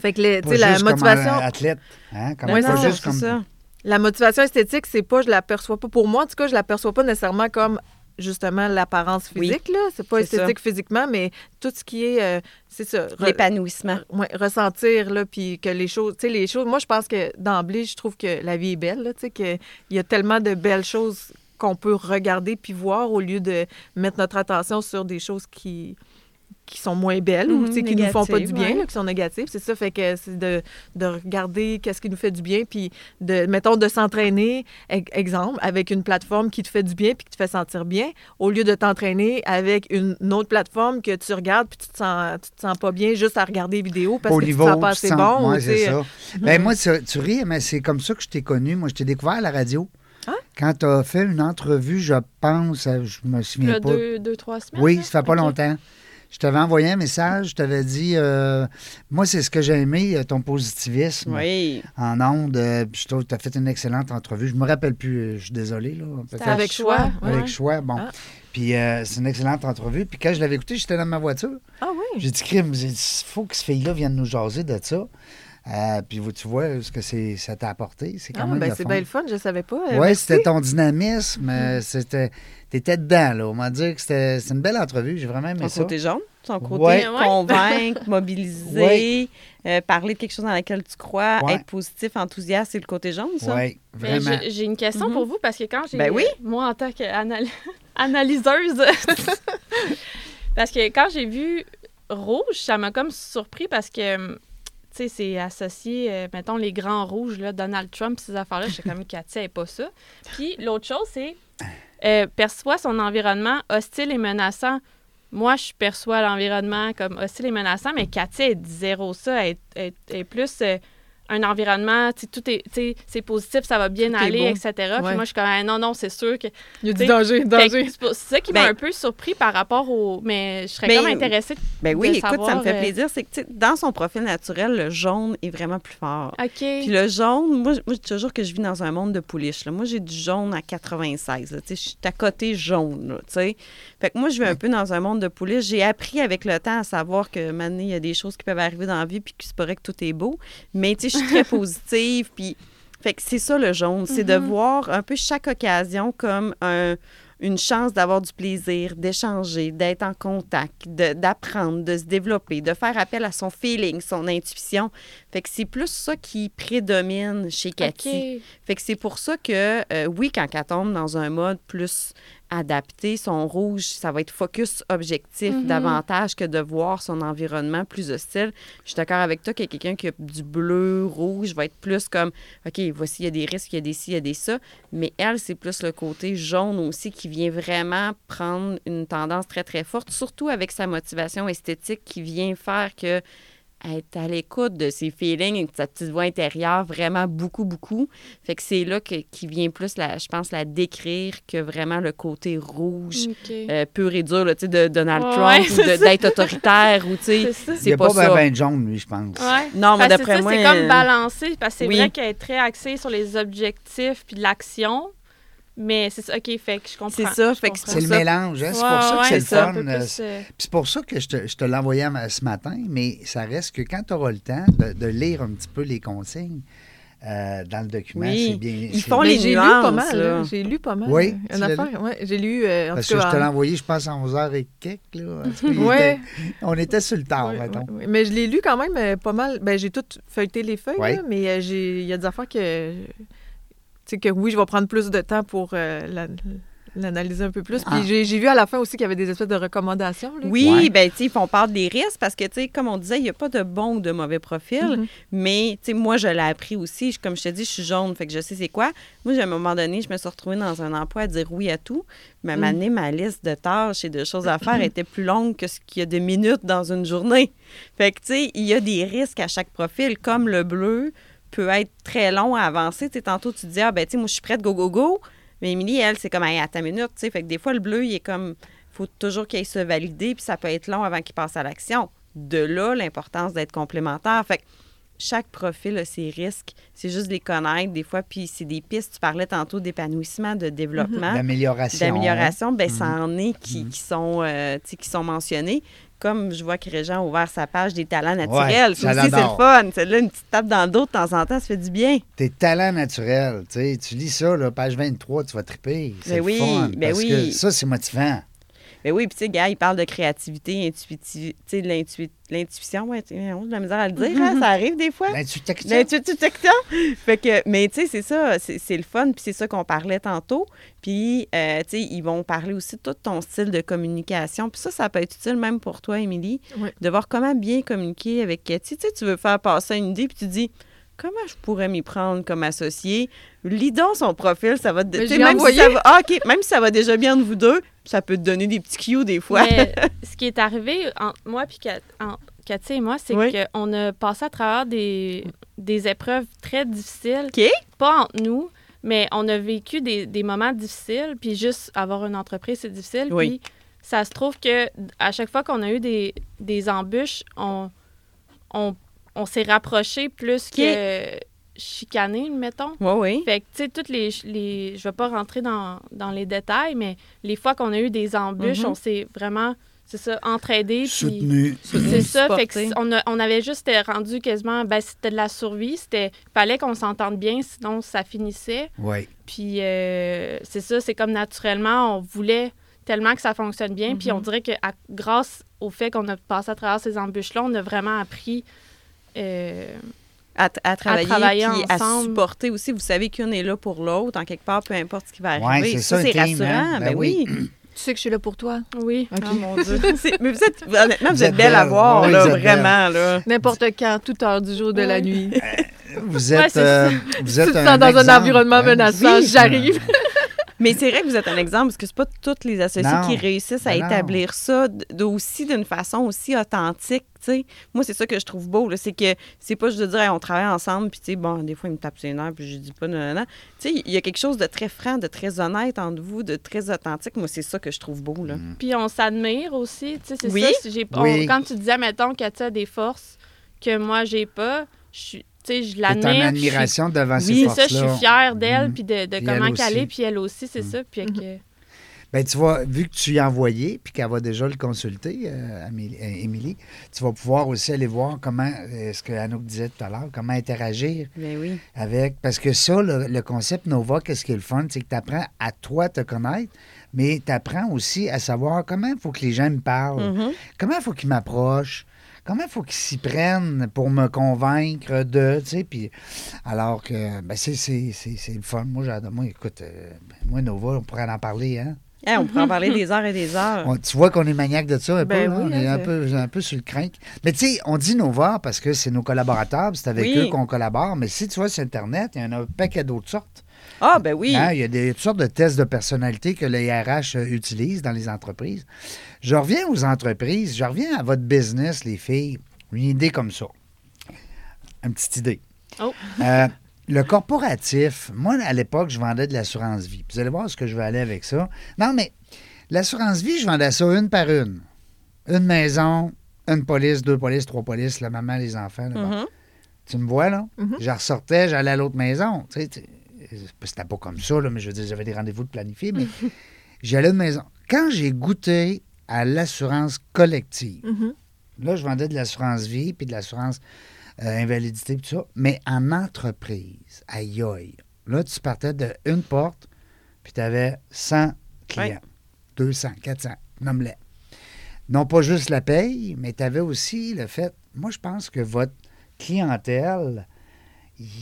Fait que les- Pas la comme motivation, un athlète. Hein? Comme, Oui, pas ça, juste c'est comme. ça. la motivation esthétique, c'est pas, je l'aperçois pas. Pour moi, en tout cas, je l'aperçois pas nécessairement comme justement l'apparence Oui, physique. là. C'est pas c'est esthétique physiquement, mais tout ce qui est, euh, c'est ça. re- L'épanouissement. ouais, ressentir, là, puis que les choses, tu sais, les choses, moi, je pense que d'emblée, je trouve que la vie est belle, là, tu sais, qu'il y a tellement de belles choses qu'on peut regarder puis voir au lieu de mettre notre attention sur des choses qui qui sont moins belles ou Mhm, qui nous font pas du bien, ouais. là, qui sont négatives. C'est ça, fait que c'est de, de regarder qu'est-ce qui nous fait du bien, puis de, mettons, de s'entraîner, e- exemple, avec une plateforme qui te fait du bien puis qui te fait sentir bien, au lieu de t'entraîner avec une, une autre plateforme que tu regardes puis tu te sens, tu te sens pas bien juste à regarder les vidéos parce au que niveau, tu te sens pas tu assez sens- bon. ouais, c'est ça. Ben, moi, tu, tu ris, mais c'est comme ça que je t'ai connu. Moi, je t'ai découvert à la radio. Ah? Quand tu as fait une entrevue, je pense, euh, je me souviens Là, pas. deux, deux, trois semaines. Oui, ça fait pas longtemps. Je t'avais envoyé un message, je t'avais dit, euh, moi, c'est ce que j'ai aimé, euh, ton positivisme Oui. en ondes. euh, puis je trouve que tu as fait une excellente entrevue. Je me rappelle plus, je suis désolé. Là, avec choix. ouais. Avec choix, bon. Ah. Puis euh, c'est une excellente entrevue. Puis quand je l'avais écouté, j'étais dans ma voiture. Ah oui. J'ai dit, crime, il faut que ce fille-là vienne nous jaser de ça. Euh, puis tu vois ce que c'est, ça t'a apporté. C'est quand Ah, même ben, le c'est fun. bien le fun, je savais pas. Euh, Oui, c'était ton dynamisme. Mm. C'était, t'étais dedans, là. On m'a dit que c'était, c'est une belle entrevue. J'ai vraiment aimé Son ça. côté jaune, son côté Ouais. convaincre, [LAUGHS] mobiliser, euh, parler de quelque chose dans laquelle tu crois, Ouais. être positif, enthousiaste, c'est le côté jaune, ça? Oui, Mais vraiment. j'ai- une question Mhm. pour vous parce que quand j'ai. Ben oui. Moi, en tant qu'analyseuse. [LAUGHS] [LAUGHS] parce que quand j'ai vu rouge, ça m'a comme surpris parce que. Tu sais, c'est associé, euh, mettons, les grands rouges, là, Donald Trump, ces affaires-là. J'étais comme, Cathy, elle n'est pas ça. Puis l'autre chose, c'est euh, perçoit son environnement hostile et menaçant. Moi, je perçois l'environnement comme hostile et menaçant, mais Cathy, elle dit zéro ça. Elle, est plus euh, un environnement, tout est, c'est positif, ça va bien Tout aller, etc. Puis moi, je suis comme, Ah, non, non, c'est sûr que. Il y a du danger, que danger. C'est ça qui m'a Ben- un peu surpris par rapport au. Mais je serais Ben, comme intéressée. Ben oui, de écoute, ça me fait euh, plaisir. C'est que, dans son profil naturel, le jaune est vraiment plus fort. OK. Puis le jaune, moi, je- moi, je dis toujours que je vis dans un monde de pouliches. là. Moi, j'ai du jaune à 96. là. Tu sais, Je suis à côté jaune. tu sais. Fait que moi, je vis un peu dans un monde de pouliches. J'ai appris avec le temps à savoir que maintenant, il y a des choses qui peuvent arriver dans la vie puis que c'est pas vrai que tout est beau. Mais tu sais, suis très positive. Puis, fait que c'est ça le jaune. C'est de Mhm. voir un peu chaque occasion comme un- une chance d'avoir du plaisir, d'échanger, d'être en contact, de- d'apprendre, de se développer, de faire appel à son feeling, son intuition. Fait que c'est plus ça qui prédomine chez Cathy. Fait que c'est pour ça que, euh, oui, quand elle tombe dans un mode plus adapté, son rouge, ça va être focus objectif Mhm. davantage que de voir son environnement plus hostile. Je suis d'accord avec toi que quelqu'un qui a du bleu, rouge, va être plus comme, OK, voici, il y a des risques, il y a des ci, il y a des ça. Mais elle, c'est plus le côté jaune aussi qui vient vraiment prendre une tendance très, très forte, surtout avec sa motivation esthétique qui vient faire que être à l'écoute de ses feelings et de sa petite voix intérieure vraiment beaucoup, beaucoup. Fait que c'est là que, qui vient plus, la, je pense, la décrire que vraiment le côté rouge, euh, pur et dur, là, tu sais, de Donald Ouais, Trump c'est [LAUGHS] ou de- ça. d'être autoritaire ou, tu sais, C'est ça. Il n'y c'est a pas, pas, ça. ben, ben jaune, lui, je pense. Ouais. Non, mais d'après moi... c'est comme balancé, parce que c'est oui. vrai qu'elle est très axée sur les objectifs puis de l'action, mais c'est ça, OK, fait que je comprends. C'est ça, je fait que. C'est le ça. mélange, hein? c'est Ouais, pour ça que ouais, c'est le ça, fun. un peu euh, plus, euh, Puis c'est pour ça que je te, je te l'ai envoyé à- ce matin, mais ça reste que quand tu auras le temps de, de lire un petit peu les consignes euh, dans le document, Oui. c'est bien. Ils font les j'ai lu pas mal. là. J'ai lu pas mal. Oui, tu Une l'as affaire. Ouais, j'ai lu. euh, en Parce tout que je te l'ai en- envoyé, je pense, à 11h et quelques. Là. [LAUGHS] En était- on était sur le tard, Ouais, mettons. ouais. Mais je l'ai lu quand même euh, pas mal. Ben, j'ai tout feuilleté les feuilles, là, mais j'ai- il y a des affaires que. Sais, que oui, je vais prendre plus de temps pour euh, la- l'analyser un peu plus. Puis Ah. j'ai j'ai vu à la fin aussi qu'il y avait des espèces de recommandations. là. Oui, Ouais. ben tu sais, ils font part des risques parce que, tu sais, comme on disait, il n'y a pas de bon ou de mauvais profil. Mhm. Mais, tu sais, moi, je l'ai appris aussi. Je- Comme je te dis, je suis jaune, fait que je sais c'est quoi. Moi, à un moment donné, je me suis retrouvée dans un emploi à dire oui à tout. Mais à un moment donné, ma liste de tâches et de choses à faire était plus longue que ce qu'il y a de minutes dans une journée. Fait que, tu sais, il y a des risques à chaque profil, comme le bleu peut être très long à avancer. Tantôt, tu dis, ah, ben, tu sais, moi, je suis prête, go, go, go. Mais Émilie, elle, c'est comme, hey, à ta minute, tu sais. Fait que des fois, le bleu, il est comme, faut toujours qu'il se valider, puis ça peut être long avant qu'il passe à l'action. De là, l'importance d'être complémentaire. Fait que chaque profil a ses risques. C'est juste de les connaître des fois. Puis c'est des pistes. Tu parlais tantôt d'épanouissement, de développement, D'amélioration. d'amélioration. Ben ça Mhm. en est qui, qui sont, euh, qui sont mentionnés. Comme je vois que Régent a ouvert sa page des talents naturels. Ouais, ça aussi, c'est le fun. Celle-là, une petite tape dans le dos de temps en temps, ça fait du bien. Tes talents naturels, tu sais, tu lis ça, là, page 23, tu vas triper. C'est Ben le oui, fun, ben parce oui. que ça, c'est motivant. Mais oui, puis tu sais, gars, il parle de créativité, intuitivité, tu sais, de l'intui- l'intuition, ouais, on a de la misère à le dire, hein, ça arrive des fois. L'intuition. Fait que, mais tu sais, c'est ça, c'est c'est le fun, puis c'est ça qu'on parlait tantôt. Puis, euh, tu sais, ils vont parler aussi de tout ton style de communication. Puis ça, ça peut être utile même pour toi, Émilie, Oui. de voir comment bien communiquer avec Cathy. Tu sais, tu veux faire passer une idée, puis tu dis, comment je pourrais m'y prendre comme associé? Lis donc son profil, ça va te... J'ai même. Si ça va, ah, même si ça va déjà bien de vous deux, ça peut te donner des petits cues des fois. Mais [LAUGHS] ce qui est arrivé entre moi puis Kat- Cathy et moi, c'est Oui. qu'on a passé à travers des, des épreuves très difficiles. OK. Pas entre nous, mais on a vécu des, des moments difficiles. Puis juste avoir une entreprise, c'est difficile. Oui. Puis ça se trouve que à chaque fois qu'on a eu des, des embûches, on, on, on s'est rapprochés plus que chicanés, mettons. Oui, oui. Fait que, tu sais, toutes les, les. Je vais pas rentrer dans, dans les détails, mais les fois qu'on a eu des embûches, Mhm. on s'est vraiment, c'est ça, entraidés. puis Soutenu. C'est ça. Fait que on, a- on avait juste été rendu quasiment. Ben, c'était de la survie. C'était. fallait qu'on s'entende bien, sinon ça finissait. Oui. Puis, euh, c'est ça, c'est comme naturellement, on voulait tellement que ça fonctionne bien. Puis, on dirait que à- grâce au fait qu'on a passé à travers ces embûches-là, on a vraiment appris. Euh, À, à travailler, travailler puis à ensemble. supporter aussi. Vous savez qu'une est là pour l'autre, en quelque part, peu importe ce qui va Ouais, arriver. c'est ça, c'est rassurant. hein? Ben, Ben oui. oui. [CLEARS THROAT] Tu sais que je suis là pour toi. oui. Oh mon [LAUGHS] Dieu. Mais vous êtes, honnêtement, vous, Vous êtes êtes belle à voir, Oui, là, vous vraiment. Là. N'importe quand, toute heure du jour, de la Ouais. nuit. Vous Ouais, êtes, c'est euh, vous êtes Tu te un dans un environnement hein? menaçant, Oui. j'arrive. Mais c'est vrai que vous êtes un exemple, parce que c'est pas tous les associés Non. qui réussissent à Ben non. établir ça aussi d'une façon aussi authentique. tu sais. Moi, c'est ça que je trouve beau, là, c'est que c'est pas juste de dire Hey, on travaille ensemble, puis tu sais, bon, des fois, il me tape ses nerfs, puis je dis pas non, non, non. Tu sais, il y a quelque chose de très franc, de très honnête entre vous, de très authentique. Moi, c'est ça que je trouve beau. Là. Mm. Puis on s'admire aussi. Tu sais, c'est Oui. ça. si j'ai- on- Oui. quand tu disais, mettons, que tu as des forces que moi, j'ai pas, je suis. Tu sais, je en l'admire. puis admiration devant Oui, ces ça, je suis fière d'elle, Mhm. puis de, de Puis comment elle qu'elle est, puis elle aussi, c'est Mhm. ça. Puis que... Ben, tu vois, vu que tu y as envoyé, puis qu'elle va déjà le consulter, euh, euh, Émilie, tu vas pouvoir aussi aller voir comment, euh, ce que Anouk disait tout à l'heure, comment interagir Ben oui. avec. Parce que ça, le, le concept Nova, qu'est-ce qui est le fun, c'est que tu apprends à toi te connaître, mais tu apprends aussi à savoir comment il faut que les gens me parlent, Mhm. comment il faut qu'ils m'approchent. Comment il faut qu'ils s'y prennent pour me convaincre de, tu sais, puis alors que, ben, c'est, le fun. Moi, j'adore, moi, écoute, euh, moi, Nova, on pourrait en parler, hein? Hey, on pourrait en parler des heures et des heures. On- tu vois qu'on est maniaque de ça un Ben peu, là? on est hein, un peu, un peu sur le crinque. Mais tu sais, on dit Nova parce que c'est nos collaborateurs, c'est avec Oui. eux qu'on collabore. Mais si tu vois sur Internet, il y en a un paquet d'autres sortes. Ah, ben oui. Hein, Il y a des toutes sortes de tests de personnalité que les RH euh, utilisent dans les entreprises. Je reviens aux entreprises, je reviens à votre business, les filles. Une idée comme ça. Une petite idée. Oh. Euh, le corporatif, moi, à l'époque, je vendais de l'assurance vie. Vous allez voir ce que je vais aller avec ça. Non, mais l'assurance vie, je vendais ça une par une. Une maison, une police, deux polices, trois polices, la maman, les enfants. là, bon. Mhm. Tu me vois, là? Mhm. Je ressortais, j'allais à l'autre maison. Tu sais, tu- c'était pas comme ça, là, mais je veux dire, j'avais des rendez-vous de planifier, mais [LAUGHS] j'allais à une maison. Quand j'ai goûté à l'assurance collective, Mhm. là, je vendais de l'assurance vie puis de l'assurance euh, invalidité puis tout ça, mais en entreprise, aïe aïe. Là, tu partais d'une porte, puis tu avais 100 clients, 200, 400, nomme-les. Non pas juste la paye, mais tu avais aussi le fait, moi je pense que votre clientèle,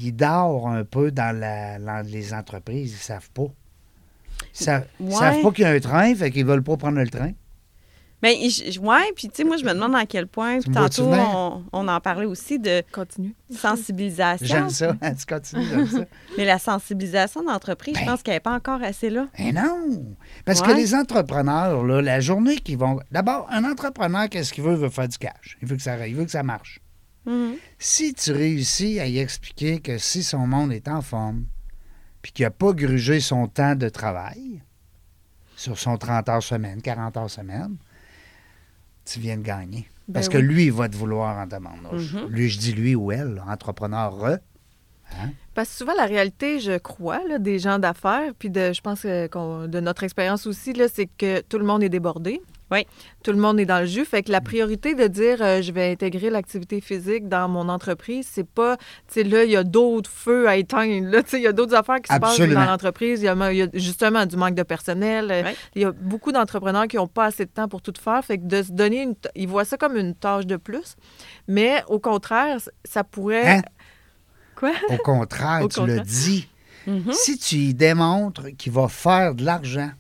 il dort un peu dans, la- dans les entreprises, ils ne savent pas. Ils savent, Ouais. savent pas qu'il y a un train, fait qu'ils veulent pas prendre le train. Je- ouais, puis tu sais, moi, je me demande à quel point, puis tantôt, on, on en parlait aussi de Continue. sensibilisation. J'aime ça. tu continues, j'aime ça. [LAUGHS] Mais la sensibilisation d'entreprise, je Ben. pense qu'elle n'est pas encore assez là. Eh non! Parce que les entrepreneurs, là, la journée qu'ils vont. D'abord, un entrepreneur, qu'est-ce qu'il veut? Il veut faire du cash. Il veut que ça, il veut que ça marche. Mhm. Si tu réussis à y expliquer que si son monde est en forme, puis qu'il n'a pas grugé son temps de travail, sur son 30 heures semaine, 40 heures semaine, tu viens de gagner. Ben Parce que lui, il va te vouloir en demande. Mhm. Lui, je dis lui ou elle, entrepreneur re. Parce que souvent, la réalité, je crois, là, des gens d'affaires, puis de, je pense que de notre expérience aussi, c'est que tout le monde est débordé. Oui. Tout le monde est dans le jus. Fait que la priorité de dire euh, je vais intégrer l'activité physique dans mon entreprise, c'est pas, tu sais, là, il y a d'autres feux à éteindre. Là, tu sais, il y a d'autres affaires qui se passent dans l'entreprise. Il y, a, il y a justement du manque de personnel. Euh, Ouais. Il y a beaucoup d'entrepreneurs qui n'ont pas assez de temps pour tout faire. Fait que de se donner une. Ils voient ça comme une tâche de plus. Mais au contraire, ça pourrait. Hein? Quoi? Au contraire, Au tu le dis. Mhm. Si tu y démontres qu'il va faire de l'argent,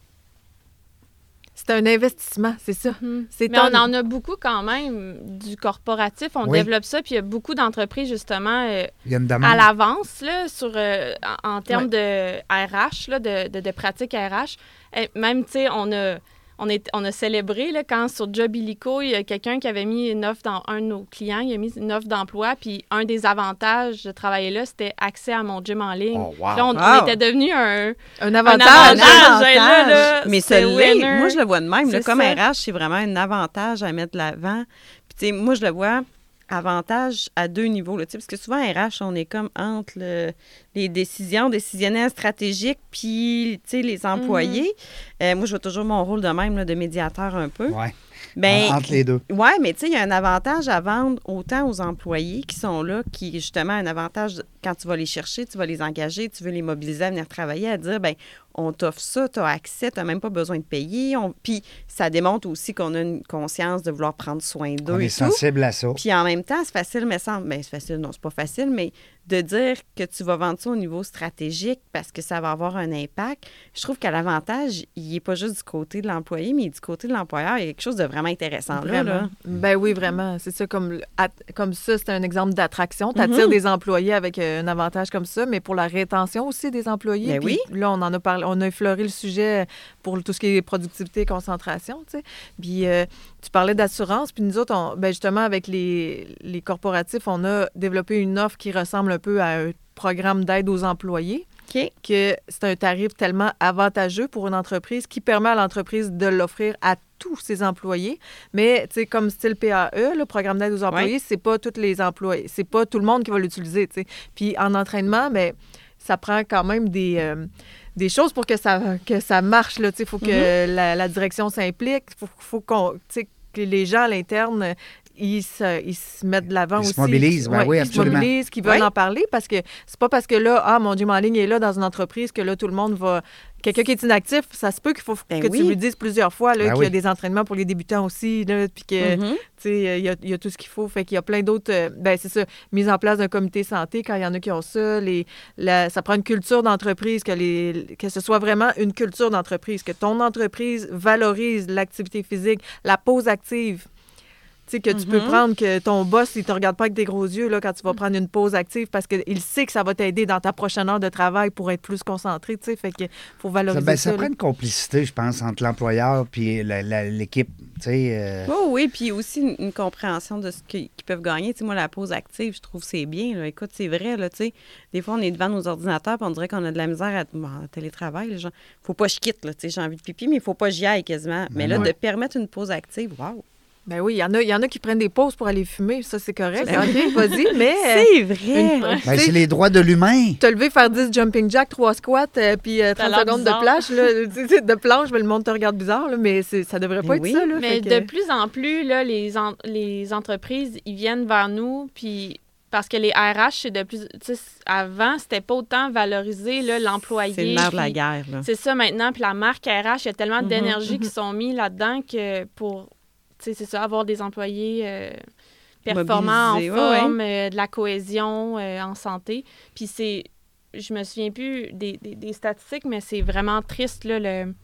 C'est un investissement, c'est ça. Mhm. C'est Mais ton- on en a beaucoup quand même du corporatif. On Oui. développe ça, puis il y a beaucoup d'entreprises, justement, euh, à l'avance, là, sur, euh, en, en termes de RH, là, de, de, de pratiques RH. Et même, tu sais, on a, on, est, on a célébré là, quand sur Job Illico, il y a quelqu'un qui avait mis une offre dans un de nos clients, il a mis une offre d'emploi, puis un des avantages de travailler là, c'était accès à mon gym en ligne. Oh, wow. Là, on, était devenu un, un un avantage. avantage. hein, là, là, Mais c'est. Moi, je le vois de même. là, comme ça. RH, c'est vraiment un avantage à mettre de l'avant. Puis, tu sais, moi, je le vois avantage à deux niveaux. Là, parce que souvent, RH, on est comme entre le- les décisions décisionnelles stratégiques puis, tu sais, les employés. Euh, moi, je vois toujours mon rôle de même, là, de médiateur un peu. Ouais. Ben, Entre les deux. oui, mais tu sais, il y a un avantage à vendre autant aux employés qui sont là, qui justement un avantage quand tu vas les chercher, tu vas les engager, tu veux les mobiliser à venir travailler, à dire, ben on t'offre ça, tu as accès, tu n'as même pas besoin de payer. On- Puis ça démontre aussi qu'on a une conscience de vouloir prendre soin d'eux On et est tout. sensible à ça. Puis en même temps, c'est facile, mais. Ben, c'est facile, non, c'est pas facile, mais de dire que tu vas vendre ça au niveau stratégique parce que ça va avoir un impact, je trouve qu'à l'avantage, il n'est pas juste du côté de l'employé, mais du côté de l'employeur. Il y a quelque chose de vraiment intéressant là. Vraiment. là. Ben oui, vraiment. C'est ça, comme, comme ça, c'est un exemple d'attraction. Tu attires Mhm. des employés avec euh, un avantage comme ça, mais pour la rétention aussi des employés. Ben Puis oui. Là, on en a parlé, on a effleuré le sujet pour tout ce qui est productivité et concentration, tu sais. Puis euh, tu parlais d'assurance, puis nous autres, on- ben justement, avec les, les corporatifs, on a développé une offre qui ressemble un peu à un programme d'aide aux employés que c'est un tarif tellement avantageux pour une entreprise qui permet à l'entreprise de l'offrir à tous ses employés. Mais, tu sais, comme style PAE, le programme d'aide aux employés, c'est pas tous les employés, c'est pas tout le monde qui va l'utiliser, tu sais. Puis en entraînement, mais ça prend quand même des, euh, des choses pour que ça, que ça marche, là, tu sais. Il faut que la, la direction s'implique, il faut, faut qu'on, tu sais, que les gens à l'interne, ils se, ils se mettent de l'avant Ils se aussi. mobilisent, ben Ouais, oui, ils se absolument. mobilisent, qu'ils veulent en parler parce que c'est pas parce que là, ah, mon Dieu, en ligne est là dans une entreprise que là, tout le monde va. Quelqu'un qui est inactif, ça se peut qu'il faut Ben que oui. tu lui dises plusieurs fois là, Ben qu'il y a oui. des entraînements pour les débutants aussi, là, puis que, Mhm. tu sais, il y, a- il y a tout ce qu'il faut. Fait qu'il y a plein d'autres. euh, ben, c'est ça, mise en place d'un comité santé quand il y en a qui ont ça. Les, la- ça prend une culture d'entreprise, que, les, que ce soit vraiment une culture d'entreprise, que ton entreprise valorise l'activité physique, la pause active. Tu sais, que tu peux Mhm. prendre que ton boss, il te regarde pas avec des gros yeux là, quand tu vas prendre une pause active parce qu'il sait que ça va t'aider dans ta prochaine heure de travail pour être plus concentré, tu sais. Fait que faut Ça, valoriser ben, ça. ça prend là. une complicité, je pense, entre l'employeur et l'équipe. Tu sais, euh, Oui, oui, puis aussi une, une compréhension de ce qu'ils peuvent gagner. Tu sais, moi, la pause active, je trouve que c'est bien. là. Écoute, c'est vrai, là, tu sais. Des fois, on est devant nos ordinateurs, puis on dirait qu'on a de la misère à bon, télétravail. Il faut pas que je quitte, là, tu sais. J'ai envie de pipi, mais il faut pas que j'y aille quasiment. Mais là, de permettre une pause active, wow! Ben oui, il y, en a- y en a qui prennent des pauses pour aller fumer, ça c'est correct. Ça, c'est OK, vas-y, [LAUGHS] mais euh, C'est vrai! une- ben, c'est les droits de l'humain. te lever, faire 10 jumping jack, 3 squats, euh, puis euh, 30 l'air secondes bizarre. de plage, là, de planche, mais le monde te regarde bizarre, là, mais c'est- ça devrait pas Mais être oui. ça. Là, Mais que- de plus en plus, là, les, en- les entreprises, ils viennent vers nous, puis parce que les RH, c'est de plus... Avant, c'était pas autant valorisé, là, l'employé. C'est le nerf de la guerre, là. C'est ça maintenant. Puis la marque RH, il y a tellement Mhm, d'énergie qui sont mis là-dedans que pour, c'est ça, avoir des employés euh, performants, en ouais, forme, euh, de la cohésion euh, en santé. Puis c'est, je me souviens plus des, des- des statistiques, mais c'est vraiment triste, là, le,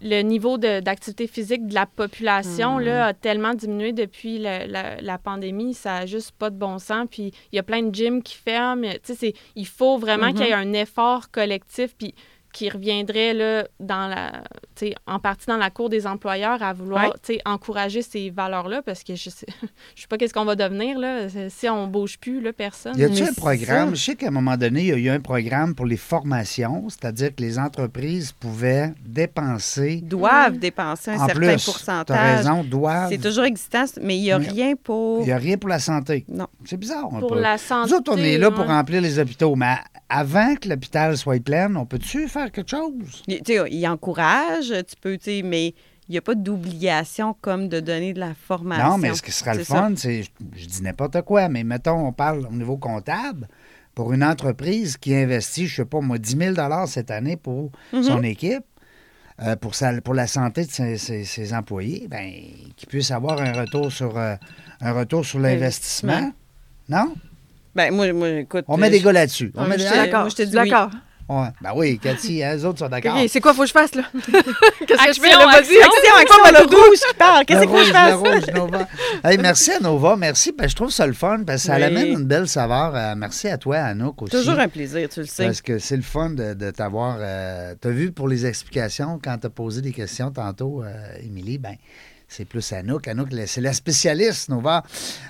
le niveau de- d'activité physique de la population là, a tellement diminué depuis la, la- la pandémie, ça n'a juste pas de bon sens. Puis il y a plein de gyms qui ferment. Tu sais, c'est- il faut vraiment Mhm. qu'il y ait un effort collectif. Puis qui reviendrait là, dans la, en partie dans la cour des employeurs à vouloir Ouais. encourager ces valeurs-là parce que je sais, [LAUGHS] je sais pas qu'est-ce qu'on va devenir là, si on bouge plus, là, personne. Y a-t-il un programme? ça. Je sais qu'à un moment donné, il y a eu un programme pour les formations, c'est-à-dire que les entreprises pouvaient dépenser Doivent dépenser un en certain plus. Tu as pourcentage. raison, doivent. C'est toujours existant, mais il n'y a Mais- rien pour. Il n'y a rien pour la santé. Non. C'est bizarre. un pour peu. la santé. Nous autres, on est là pour remplir les hôpitaux, mais avant que l'hôpital soit plein, on peut-tu faire quelque chose? Il, tu sais, il encourage, tu peux, tu sais, mais il n'y a pas d'obligation comme de donner de la formation. Non, mais ce qui sera le fun, c'est, je, je dis n'importe quoi, mais mettons, on parle au niveau comptable, pour une entreprise qui investit, je sais pas moi, 10 000 cette année pour Mhm. son équipe, euh, pour, sa- pour la santé de ses, ses- ses employés, ben, qu'ils puissent avoir un retour sur, euh, un retour sur l'investissement. Investissement. Non? Ben, moi, moi, écoute. On met des gars là-dessus. On Ouais, met je des- te-? D'accord, moi, je te dis d'accord. Ouais. Ben oui, Cathy, hein, les autres sont d'accord. OK, c'est quoi faut que je fasse, là? [LAUGHS] Qu'est-ce que je fais, Action, action. Action, action, le mal rouge qui parle. Qu'est-ce Le que je rouge, fasse? le rouge, Nova. Hey, merci à Nova, merci. Ben, je trouve ça le fun parce que ça Oui. amène une belle saveur. Euh, merci à toi, Anouk aussi. Toujours un plaisir, tu le sais. Parce que c'est le fun de, de t'avoir. euh, T'as vu pour les explications, quand t'as posé des questions tantôt, euh, Émilie, ben c'est plus Anouk. Anouk, c'est la spécialiste, Nova.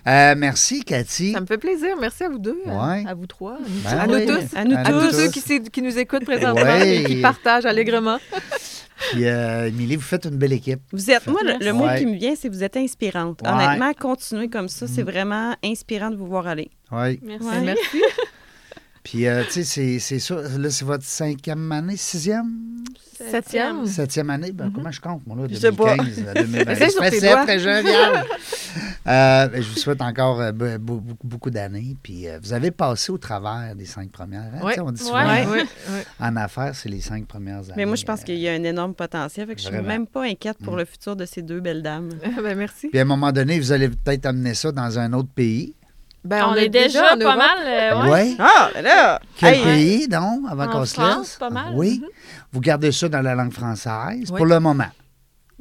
Euh, merci, Cathy. Ça me fait plaisir. Merci à vous deux, à- Ouais. à, vous trois, à nous, Ben à nous tous. À nous À tous. tous ceux qui, nous écoutent présentement Ouais. et qui partagent allègrement. Puis, euh, Émilie, vous faites une belle équipe. Vous êtes, moi, le, le mot Ouais. qui me vient, c'est que vous êtes inspirante. Ouais. Honnêtement, continuez comme ça. Mm. C'est vraiment inspirant de vous voir aller. Oui. Merci. Ouais. Merci. [LAUGHS] Puis, euh, tu sais, c'est- c'est ça. Là, c'est votre cinquième année, sixième, Septième. septième année? Ben, Comment je compte, moi, là, Je sais pas. 2015, à 2020. Essaye C'est sur très, jovial. [LAUGHS] Euh, ben, je vous souhaite encore euh, be- be- beaucoup, beaucoup d'années. Puis, euh, vous avez passé au travers des cinq premières. hein? Sais, On dit souvent, Oui, oui. en affaires, c'est les cinq premières années. Mais moi, je pense Euh, qu'il y a un énorme potentiel. Fait que je suis même pas inquiète pour Mm. le futur de ces deux belles dames. [LAUGHS] Ben, merci. Puis, à un moment donné, vous allez peut-être amener ça dans un autre pays. Ben, on, est déjà, pas mal. euh, ouais. Ouais. Ah, ben là! Quel hey, pays, donc, avant qu'on se France, laisse? pas mal. Oui. Vous gardez ça dans la langue française Oui. pour le moment?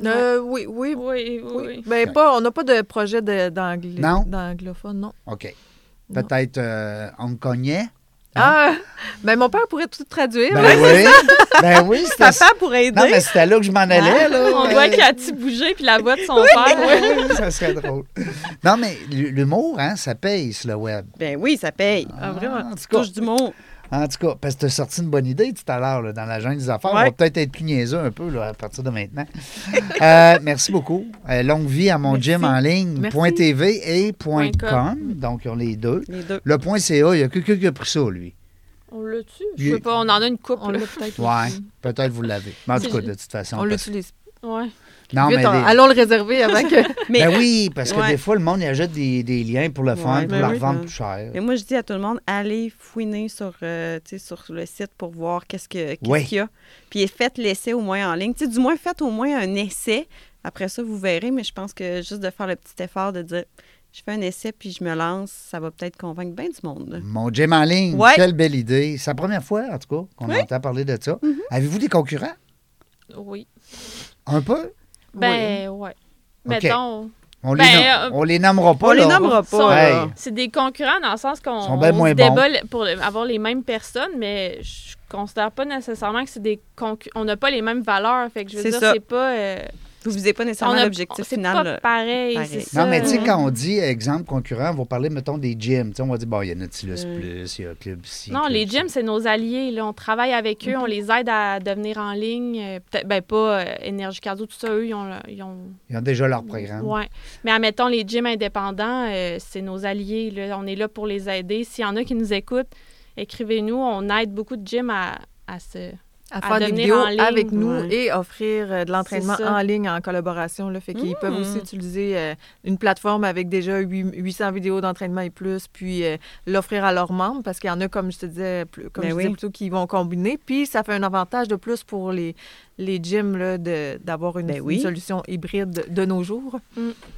Euh, oui, oui, Oui, oui, oui. oui. Ben, pas, on n'a pas de projet de- d'angl- Non? d'anglophone, non. OK. Peut-être euh, hongkongais? Ah, ben mon père pourrait tout traduire. Ben oui. ben oui, c'était Papa pourrait aider. Non, mais c'était là que je m'en allais, là. On voit Cathy bouger puis la voix de son père. [LAUGHS] oui, ça serait drôle. Non, mais l'humour, hein, ça paye sur le web. Ben oui, ça paye. Ah, vraiment. En tout cas, Touche du mot. En tout cas parce que tu as sorti une bonne idée tout à l'heure là, dans la jungle des affaires. Ouais. On va peut-être être plus niaiseux un peu là, à partir de maintenant. [LAUGHS] Euh, merci beaucoup. Euh, longue vie à mon Merci. gym en ligne, Merci. point .tv et point Point .com. com. Donc, ils ont les deux. Les deux. Le point .ca, il y a quelqu'un qui a pris ça, lui. On l'a-tu? Il- Je sais pas, on en a une coupe. On là. l'a peut-être. Ouais, peut-être vous l'avez. Mais en tout cas, de toute façon. On parce- l'utilise. Ouais. Non, Vite, mais on- les- allons le réserver avant que. [LAUGHS] Mais, Ben oui, parce que Ouais. des fois, le monde il achète des, des liens pour le fun, Ouais, pour ben leur oui, vendre plus cher. mais moi, je dis à tout le monde, allez fouiner sur, euh, tu sais, sur le site pour voir qu'est-ce que- qu'est-ce Oui. qu'il y a. Puis faites l'essai au moins en ligne. Tu sais, du moins, faites au moins un essai. Après ça, vous verrez. Mais je pense que juste de faire le petit effort de dire, je fais un essai puis je me lance, ça va peut-être convaincre bien du monde. Mon gym en ligne, Ouais. quelle belle idée. C'est la première fois, en tout cas, qu'on entend parler de ça. Mm-hmm. Avez-vous des concurrents? Oui. Un peu? Ben, ouais. Mettons, On, Ben, les, nom- euh, on les nommera pas. On les nommera pas. Hey. c'est des concurrents dans le sens qu'on Sont ben on moins se bons. débat pour avoir les mêmes personnes, mais je considère pas nécessairement que c'est des concurrents. On n'a pas les mêmes valeurs. Fait que je veux C'est dire, ça. c'est pas. euh, Vous visez pas on nécessairement a- l'objectif c'est final. pas pareil. pareil. ça. Non, mais tu sais, quand on dit exemple concurrent, on va parler, mettons, des gyms. Tu sais, on va dire, bon, il y a Nautilus Mm. Plus, il y a Club ci, Non, Club les gyms, c'est nos alliés. Là. On travaille avec eux, on les aide à devenir en ligne. Euh, Peut-être, ben pas euh, Énergie Cardio, tout ça, eux, ils ont. Ils ont Ils ont déjà leur programme. ouais. Mais admettons, les gyms indépendants, euh, c'est nos alliés. Là. On est là pour les aider. S'il y en a qui nous écoutent, écrivez-nous. On aide beaucoup de gyms à, à se. À À faire des vidéos ligne, avec nous ouais. et offrir euh, de l'entraînement en ligne en collaboration. Là, fait qu'ils peuvent Mm. aussi utiliser euh, une plateforme avec déjà huit- 800 vidéos d'entraînement et plus, puis euh, l'offrir à leurs membres parce qu'il y en a, comme je te disais, plus, comme Ben je oui. disais plutôt, qui vont combiner. Puis ça fait un avantage de plus pour les, les gyms là, de- d'avoir une, Ben oui. une solution hybride de nos jours.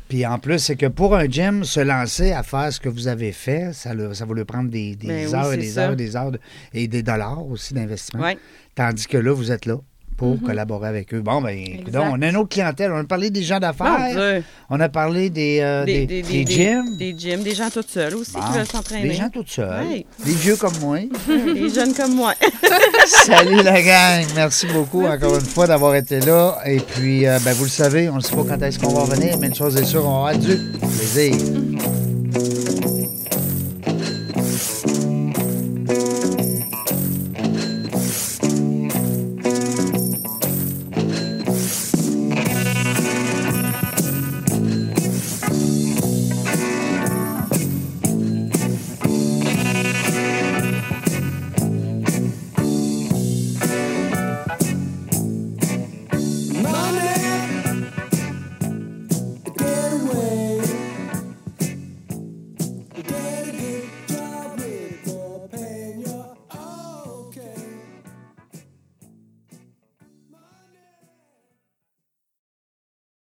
Puis en plus, c'est que pour un gym, se lancer à faire ce que vous avez fait, ça, le- ça va lui prendre des, des Ben oui, heures et des ça. heures et des heures de- et des dollars aussi d'investissement. Ouais. Tandis que là, vous êtes là pour collaborer avec eux. Bon, ben, Exact. on a une autre clientèle. On a parlé des gens d'affaires. On a parlé des, euh, des, des gyms. Des gyms, des gens tout seuls aussi Bon, qui veulent s'entraîner. Des gens tout seuls. Des vieux comme moi. [LAUGHS] Des jeunes comme moi. [LAUGHS] Salut la gang. Merci beaucoup encore une fois d'avoir été là. Et puis, euh, ben, vous le savez, on ne sait pas quand est-ce qu'on va revenir, mais une chose est sûre, on aura du plaisir.